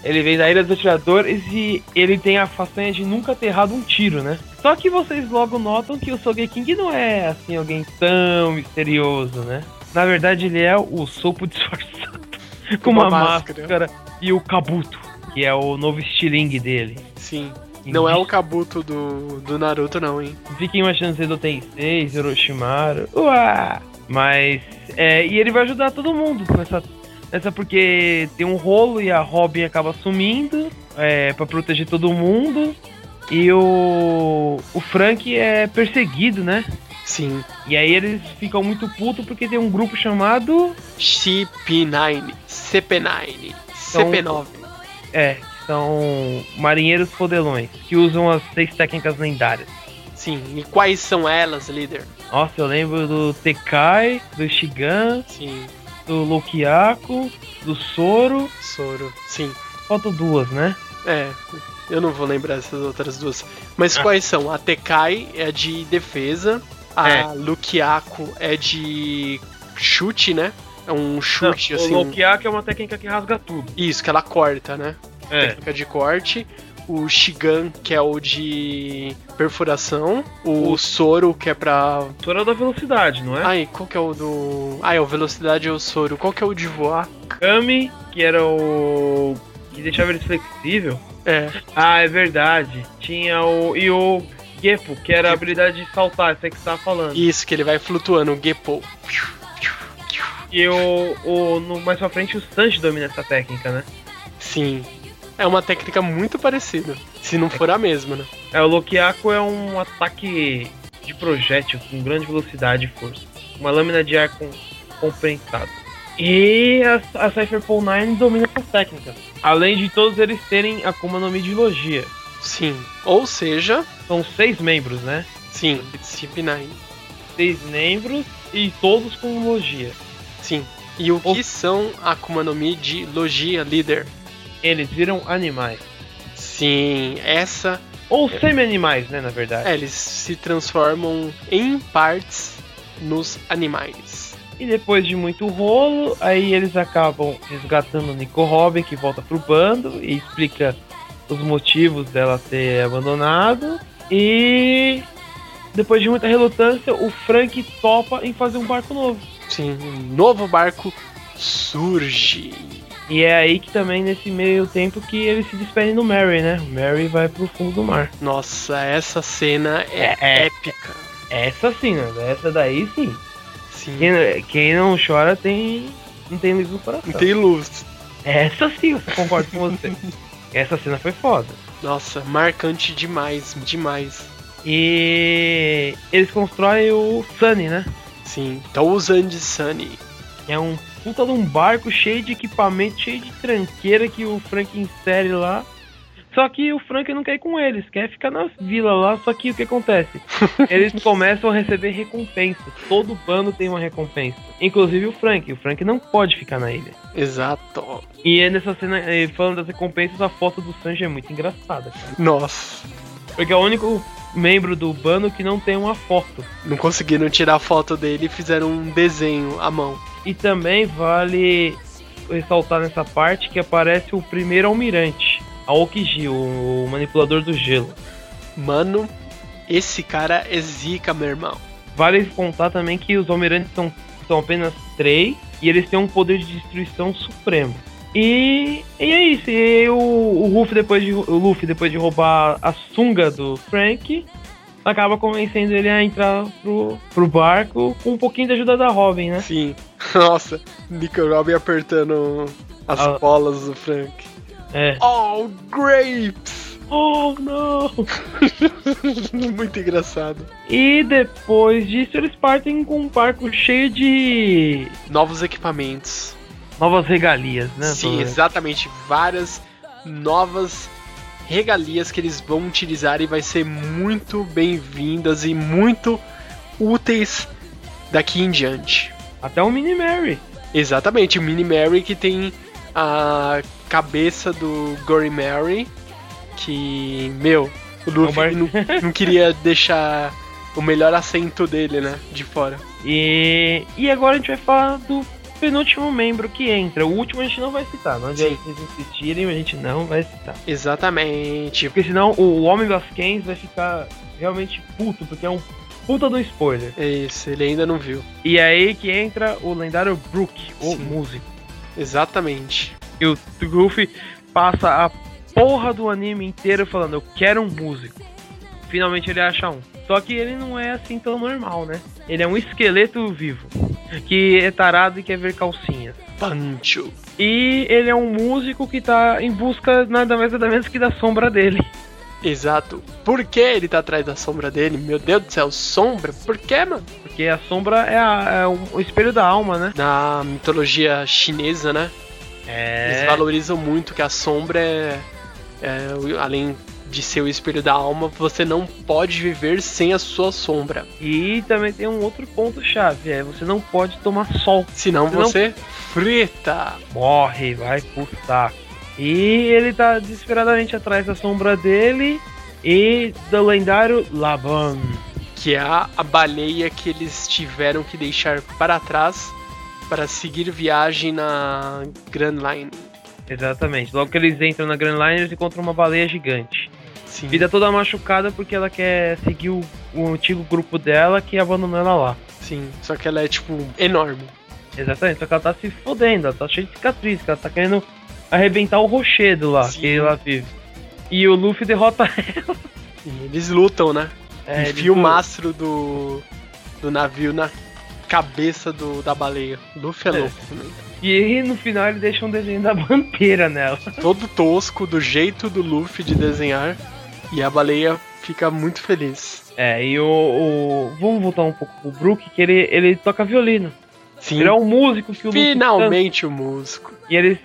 Ele vem da Ilha dos Atiradores e ele tem a façanha de nunca ter errado um tiro, né? Só que vocês logo notam que o Sogeking não é assim alguém tão misterioso, né? Na verdade, ele é o Sopo disfarçado [laughs] com uma, uma máscara. máscara. e o Kabuto, que é o novo estilingue dele. Sim. Não é o Kabuto do, do Naruto, não, hein? Fica imaginando Zedo Tensei, Orochimaru. Uá! Mas. É, e ele vai ajudar todo mundo nessa. Nessa porque tem um rolo e a Robin acaba sumindo é, para proteger todo mundo. E o. O Frank é perseguido, né? Sim. E aí eles ficam muito putos porque tem um grupo chamado. CP9, CP9, CP9. É, são marinheiros fodelões, que usam as seis técnicas lendárias. Sim. E quais são elas, líder? Nossa, eu lembro do Tekai, do Shigan, Sim. Do Lokiako, do Soro. Soro. Sim. Faltam duas, né? É. Eu não vou lembrar essas outras duas. Mas Ah. quais são? A Tekai é de defesa. A É. Lukiako é de chute, né? É um chute, assim. o Lokiako é uma técnica que rasga tudo. Isso, que ela corta, né? É. técnica de corte. O Shigan, que é o de perfuração. O, Soro, que é pra. Soro é da velocidade, não é? Ai, qual que é o do. Ah, é o velocidade é o Soro. Qual que é o de voar? Kami, que era o. que deixava ele flexível. É, Ah, é verdade. Tinha o. E o Gepo, que era a habilidade de saltar, essa que você tava falando. isso, que ele vai flutuando, o Gepo. E o. o no, mais pra frente o Sanji domina essa técnica, né? Sim. É uma técnica muito parecida. Se não for a mesma, né? É, o Lokiako é um ataque de projétil com grande velocidade e força. Uma lâmina de ar com, compensada. E a, a Cypher Paul 9 domina essas técnicas. Além de todos eles terem Akuma no Mi de Logia. Sim. Ou seja, São seis membros, né? sim, CP9. Seis membros e todos com Logia. Sim. E o que são Akuma no Mi de Logia Líder? Eles viram animais. Sim, essa Ou semi-animais, né, na verdade. É, eles se transformam em partes nos animais. E depois de muito rolo, aí eles acabam resgatando o Nico Robin, que volta pro bando e explica os motivos dela ter abandonado. E depois de muita relutância, o Frank topa em fazer um barco novo. Sim, um novo barco surge. E é aí que também, nesse meio tempo, que eles se despedem do Mary, né? O Mary vai pro fundo do mar. Nossa, essa cena é, É, é. épica. Essa sim, né? Essa daí sim. Sim. Quem, quem não chora tem. não tem luz no coração. Tem luz. Essa sim, eu concordo com você. [laughs] Essa cena foi foda. Nossa, marcante demais, demais. E eles constroem o Sunny, né? Sim, usando de Sunny. É um puta de um barco cheio de equipamento, cheio de tranqueira que o Frank insere lá. Só que o Frank não quer ir com eles, quer ficar na vila lá. Só que o que acontece? [laughs] Eles começam a receber recompensas. Todo bando tem uma recompensa. Inclusive o Frank. O Frank não pode ficar na ilha. Exato. E é nessa cena, falando das recompensas, a foto do Sanji é muito engraçada, cara. Nossa. Porque é o único membro do bando que não tem uma foto. Não conseguiram tirar a foto dele e fizeram um desenho à mão. E também vale ressaltar nessa parte que aparece o primeiro almirante, Aokiji, o manipulador do gelo. Mano, esse cara é zica, meu irmão. Vale contar também que os almirantes são, são apenas três e eles têm um poder de destruição supremo. E, e é isso. E o, o, Luffy depois de, o Luffy, depois de roubar a sunga do Frank, acaba convencendo ele a entrar pro, pro barco com um pouquinho de ajuda da Robin, né? Sim. [laughs] Nossa, Nico Robin apertando as Ah. bolas do Frank. É. Oh, grapes! Oh, não! [laughs] Muito engraçado. E depois disso eles partem com um barco cheio de Novos equipamentos. Novas regalias, né? Sim, exatamente. Várias novas regalias que eles vão utilizar e vai ser muito bem-vindas e muito úteis daqui em diante. Até o Mini Mary. Exatamente, o Mini Mary que tem a cabeça do Gory Mary, que, meu, o Luffy bar- não, não queria deixar o melhor assento dele, né, de fora. E, e agora a gente vai falar do penúltimo membro que entra. O último a gente não vai citar. Não adianta vocês insistirem, a gente não vai citar. Exatamente. Porque senão o Homem das Kens vai ficar realmente puto, porque é um puta do spoiler. É isso, ele ainda não viu. E é aí que entra o lendário Brook, o Sim. músico. Exatamente. E o Luffy passa a porra do anime inteiro falando, eu quero um músico. Finalmente ele acha um. Só que ele não é assim tão normal, né? Ele é um esqueleto vivo. Que é tarado e quer ver calcinhas. Pancho. E ele é um músico que tá em busca nada mais nada menos que da sombra dele. Exato. Por que ele tá atrás da sombra dele? Meu Deus do céu, sombra? Por que, mano? Porque a sombra é, a- é o espelho da alma, né? Na mitologia chinesa, né? Eles É. valorizam muito que a sombra é, é, além de ser o espelho da alma, você não pode viver sem a sua sombra. E também tem um outro ponto chave, é você não pode tomar sol. Senão Senão- você frita. Morre, vai pro. E ele tá desesperadamente atrás da sombra dele e do lendário Laban. Que é a baleia que eles tiveram que deixar para trás para seguir viagem na Grand Line. Exatamente. Logo que eles entram na Grand Line, eles encontram uma baleia gigante. Sim. Vida toda machucada porque ela quer seguir o, o antigo grupo dela que abandonou ela lá. Sim, só que ela é tipo enorme. Exatamente, só que ela tá se fodendo, ela tá cheia de cicatriz, ela tá querendo arrebentar o rochedo lá Sim. que ela vive. E o Luffy derrota [laughs] ela. Eles lutam, né? É, ele Enfia o mastro do, do navio na cabeça do, da baleia. Luffy é É. louco também. E aí, no final ele deixa um desenho da [laughs] bandeira nela. Todo tosco, do jeito do Luffy de desenhar. E a baleia fica muito feliz. É, e o, o- Vamos voltar um pouco pro Brook, que ele, ele toca violino. Sim, Ele é um músico que o finalmente o músico. E ele.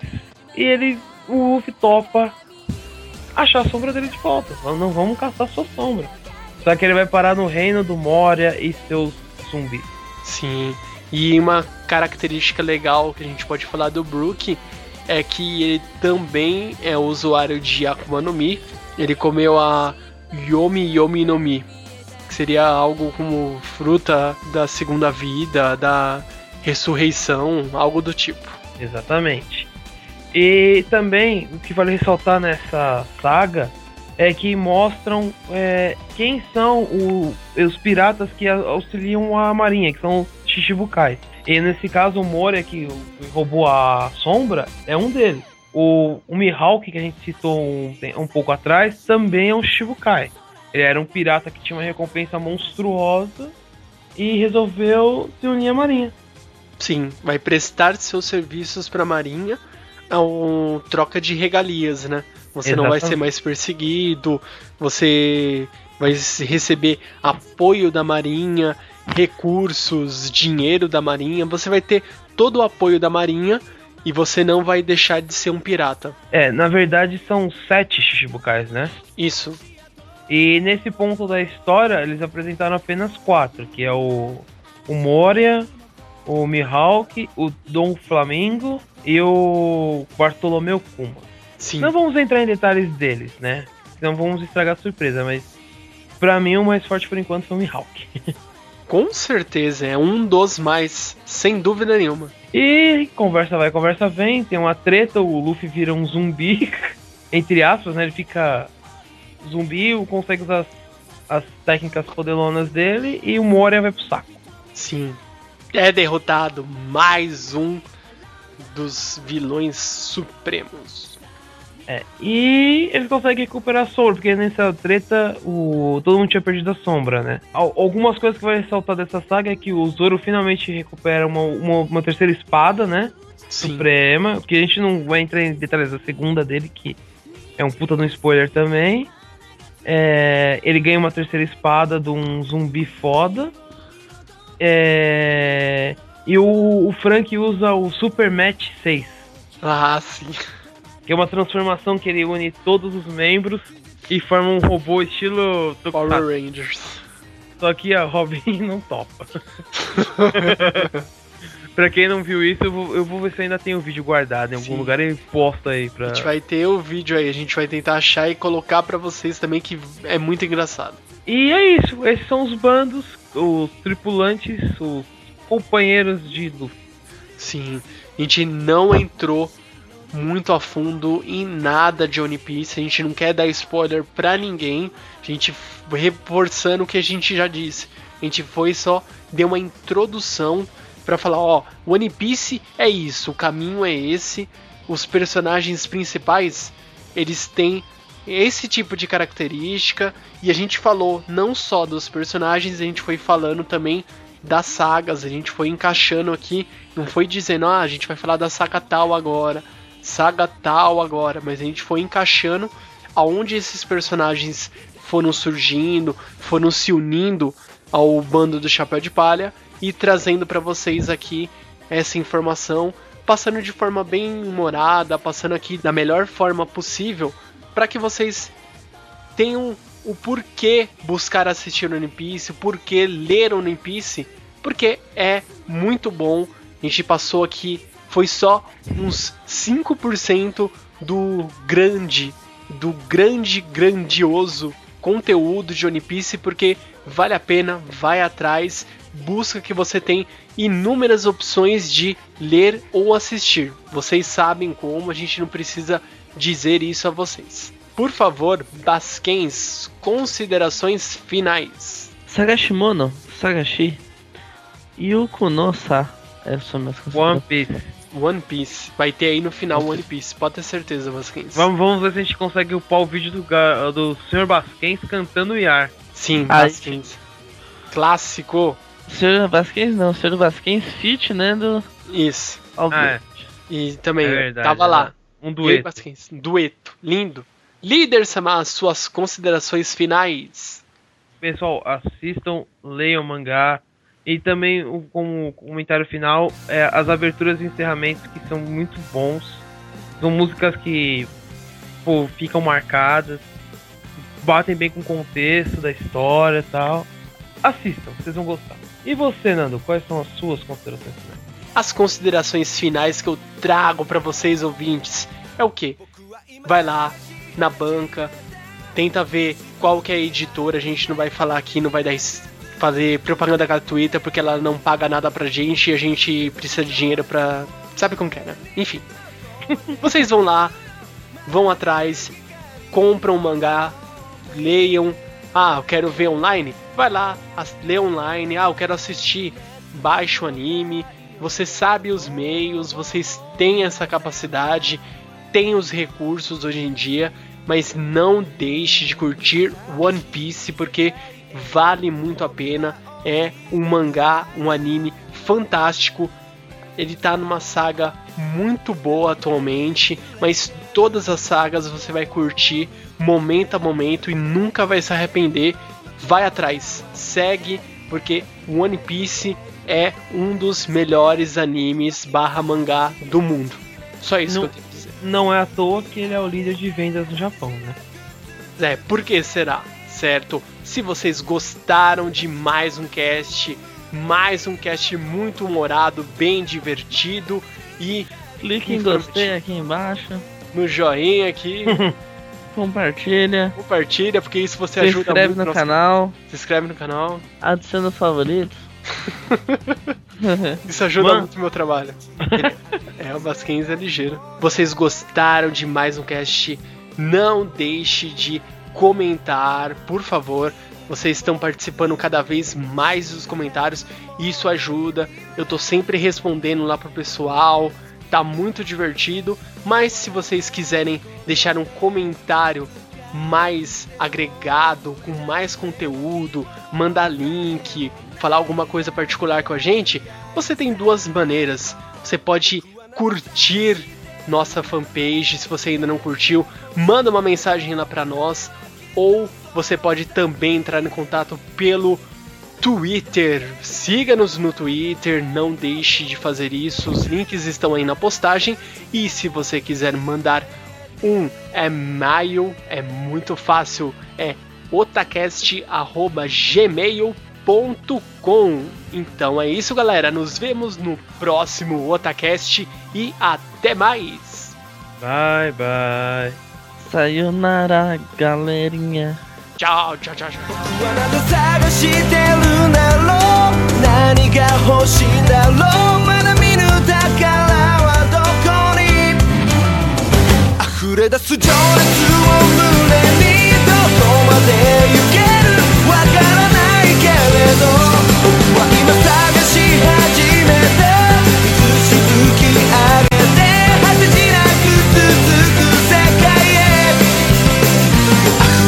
E ele. O Luffy topa achar a sombra dele de volta. Não, não vamos caçar sua sombra. Só que ele vai parar no reino do Moria e seus zumbis. Sim. E uma característica legal que a gente pode falar do Brook é que ele também é usuário de Akuma no Mi. Ele comeu a Yomi Yomi no Mi, que seria algo como fruta da segunda vida, da ressurreição, algo do tipo. Exatamente. E também, o que vale ressaltar nessa saga é que mostram é, quem são o- os piratas que auxiliam a marinha, que são os Shichibukai. E nesse caso, o Moria, que roubou a sombra, é um deles. O, o Mihawk, que a gente citou um, um pouco atrás, também é um Shichibukai. Ele era um pirata que tinha uma recompensa monstruosa e resolveu se unir à marinha. Sim, vai prestar seus serviços para a Marinha a um troca de regalias, né? Você não vai ser Exatamente. mais perseguido, você vai receber apoio da Marinha, recursos, dinheiro da Marinha. Você vai ter todo o apoio da Marinha e você não vai deixar de ser um pirata. É, na verdade são sete Shichibukais, né? Isso. E nesse ponto da história, eles apresentaram apenas quatro, que é o, o Moria, o Mihawk, o Dom Flamingo e o Bartolomeu Kuma. Sim. Não vamos entrar em detalhes deles, né? Não vamos estragar a surpresa, mas pra mim o mais forte por enquanto foi o Mihawk. [laughs] Com certeza, é um dos mais, sem dúvida nenhuma. E conversa vai, conversa vem, tem uma treta, o Luffy vira um zumbi, [laughs] entre aspas, né? Ele fica zumbi, consegue usar as, as técnicas poderonas dele e o Moria vai pro saco. Sim. É derrotado mais um dos vilões supremos. É, e ele consegue recuperar a sombra, porque nessa treta o, todo mundo tinha perdido a sombra, né? Al- Algumas coisas que vai ressaltar dessa saga é que o Zoro finalmente recupera uma, uma, uma terceira espada, né? Sim. Suprema, porque a gente não vai entrar em detalhes da segunda dele, que é um puta de um spoiler também. É, ele ganha uma terceira espada de um zumbi foda. É, e o, o Frank usa o Super Match 6 Ah, sim. Que é uma transformação que ele une todos os membros e forma um robô estilo Power. Rangers. Só que a Robin [laughs] não topa. [laughs] pra quem não viu isso, eu vou, eu vou ver se ainda tem o vídeo guardado em algum Sim. lugar e posto aí pra. A gente vai ter o vídeo aí, a gente vai tentar achar e colocar pra vocês também, que é muito engraçado. E é isso, esses são os bandos, os tripulantes, os companheiros de Luffy. Sim, a gente não entrou muito a fundo em nada de One Piece, a gente não quer dar spoiler pra ninguém, a gente reforçando o que a gente já disse. A gente foi só deu uma introdução pra falar, ó, One Piece é isso, o caminho é esse, os personagens principais, eles têm esse tipo de característica. E a gente falou não só dos personagens, a gente foi falando também das sagas, a gente foi encaixando aqui, não foi dizendo, ah, a gente vai falar da saga tal agora, saga tal agora, mas a gente foi encaixando aonde esses personagens foram surgindo, foram se unindo ao bando do Chapéu de Palha e trazendo para vocês aqui essa informação, passando de forma bem humorada, passando aqui da melhor forma possível, para que vocês tenham o porquê buscar assistir One Piece, o porquê ler One Piece, porque é muito bom. A gente passou aqui, foi só uns 5% do grande, do grande, grandioso conteúdo de One Piece, porque vale a pena, vai atrás, busca que você tem inúmeras opções de ler ou assistir. Vocês sabem como, a gente não precisa dizer isso a vocês. Por favor, Basquens, considerações finais. Sagashimono, Sagashi, Yuko no Sa. Essas são minhas One considerações. Piece. One Piece. Vai ter aí no final One Piece, pode ter certeza, Basquens. Vamos, vamos ver se a gente consegue upar o vídeo do, do Sr. Basquens cantando Yar. Sim. Basquens. Clássico. Senhor Vasquez não, Senhor Vasquez fit, né, do Isso. Ah, é. E também É verdade, tava é lá. Um dueto. Basquens, Dueto. Lindo. Líder Samar, suas considerações finais. Pessoal, assistam, leiam o mangá. E também, como comentário final, é, as aberturas e encerramentos que são muito bons. São músicas que pô, ficam marcadas, batem bem com o contexto da história e tal. Assistam, vocês vão gostar. E você, Nando, quais são as suas considerações finais? As considerações finais que eu trago pra vocês ouvintes é o que? Vai lá na banca, tenta ver qual que é a editora, a gente não vai falar aqui, não vai dar fazer propaganda gratuita porque ela não paga nada pra gente e a gente precisa de dinheiro pra. Sabe como que é, né? Enfim. [laughs] Vocês vão lá, vão atrás, compram o mangá, leiam. Ah, eu quero ver online? Vai lá, lê online. Ah, eu quero assistir, baixa o anime. Você sabe os meios, vocês têm essa capacidade, têm os recursos hoje em dia, mas não deixe de curtir One Piece porque vale muito a pena. É um mangá, um anime fantástico. Ele tá numa saga muito boa atualmente, mas todas as sagas você vai curtir momento a momento e nunca vai se arrepender vai atrás, segue, porque One Piece é um dos melhores animes barra mangá do mundo. Só isso Não- que eu tenho que dizer. Não é à toa que ele é o líder de vendas no Japão, né? É, por que será? Certo? Se vocês gostaram de mais um cast, mais um cast muito humorado, bem divertido e Clique em gostei aqui embaixo. no joinha aqui, [laughs] Compartilha. compartilha, porque isso você Se ajuda inscreve muito no nosso- canal. Se inscreve no canal. Adiciona os favoritos. [laughs] Isso ajuda Mano. muito o meu trabalho. é, o Basquens é ligeiro. Vocês gostaram de mais um cast? Não deixe de comentar, por favor. Vocês estão participando cada vez mais dos comentários. Isso ajuda. Eu tô sempre respondendo lá pro pessoal. Tá muito divertido. Mas se vocês quiserem deixar um comentário mais agregado, com mais conteúdo, mandar link, falar alguma coisa particular com a gente, você tem duas maneiras. Você pode curtir nossa fanpage, se você ainda não curtiu, manda uma mensagem lá pra nós, ou você pode também entrar em contato pelo Twitter. Siga-nos no Twitter, não deixe de fazer isso. Os links estão aí na postagem. E se você quiser mandar um e-mail, é muito fácil. É otacast@gmail.com. Então é isso, galera. Nos vemos no próximo Otacast e até mais. Bye, bye. Sayonara, galerinha. Tchau, tchau, tchau, tchau. 溢れ出す情熱を胸にどこまで行けるわからないけれど僕は今探し始めて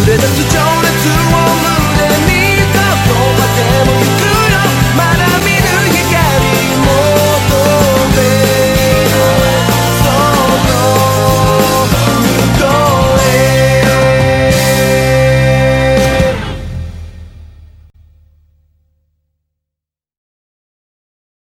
れ出す情熱を胸にとどこまでも行くよ。まだ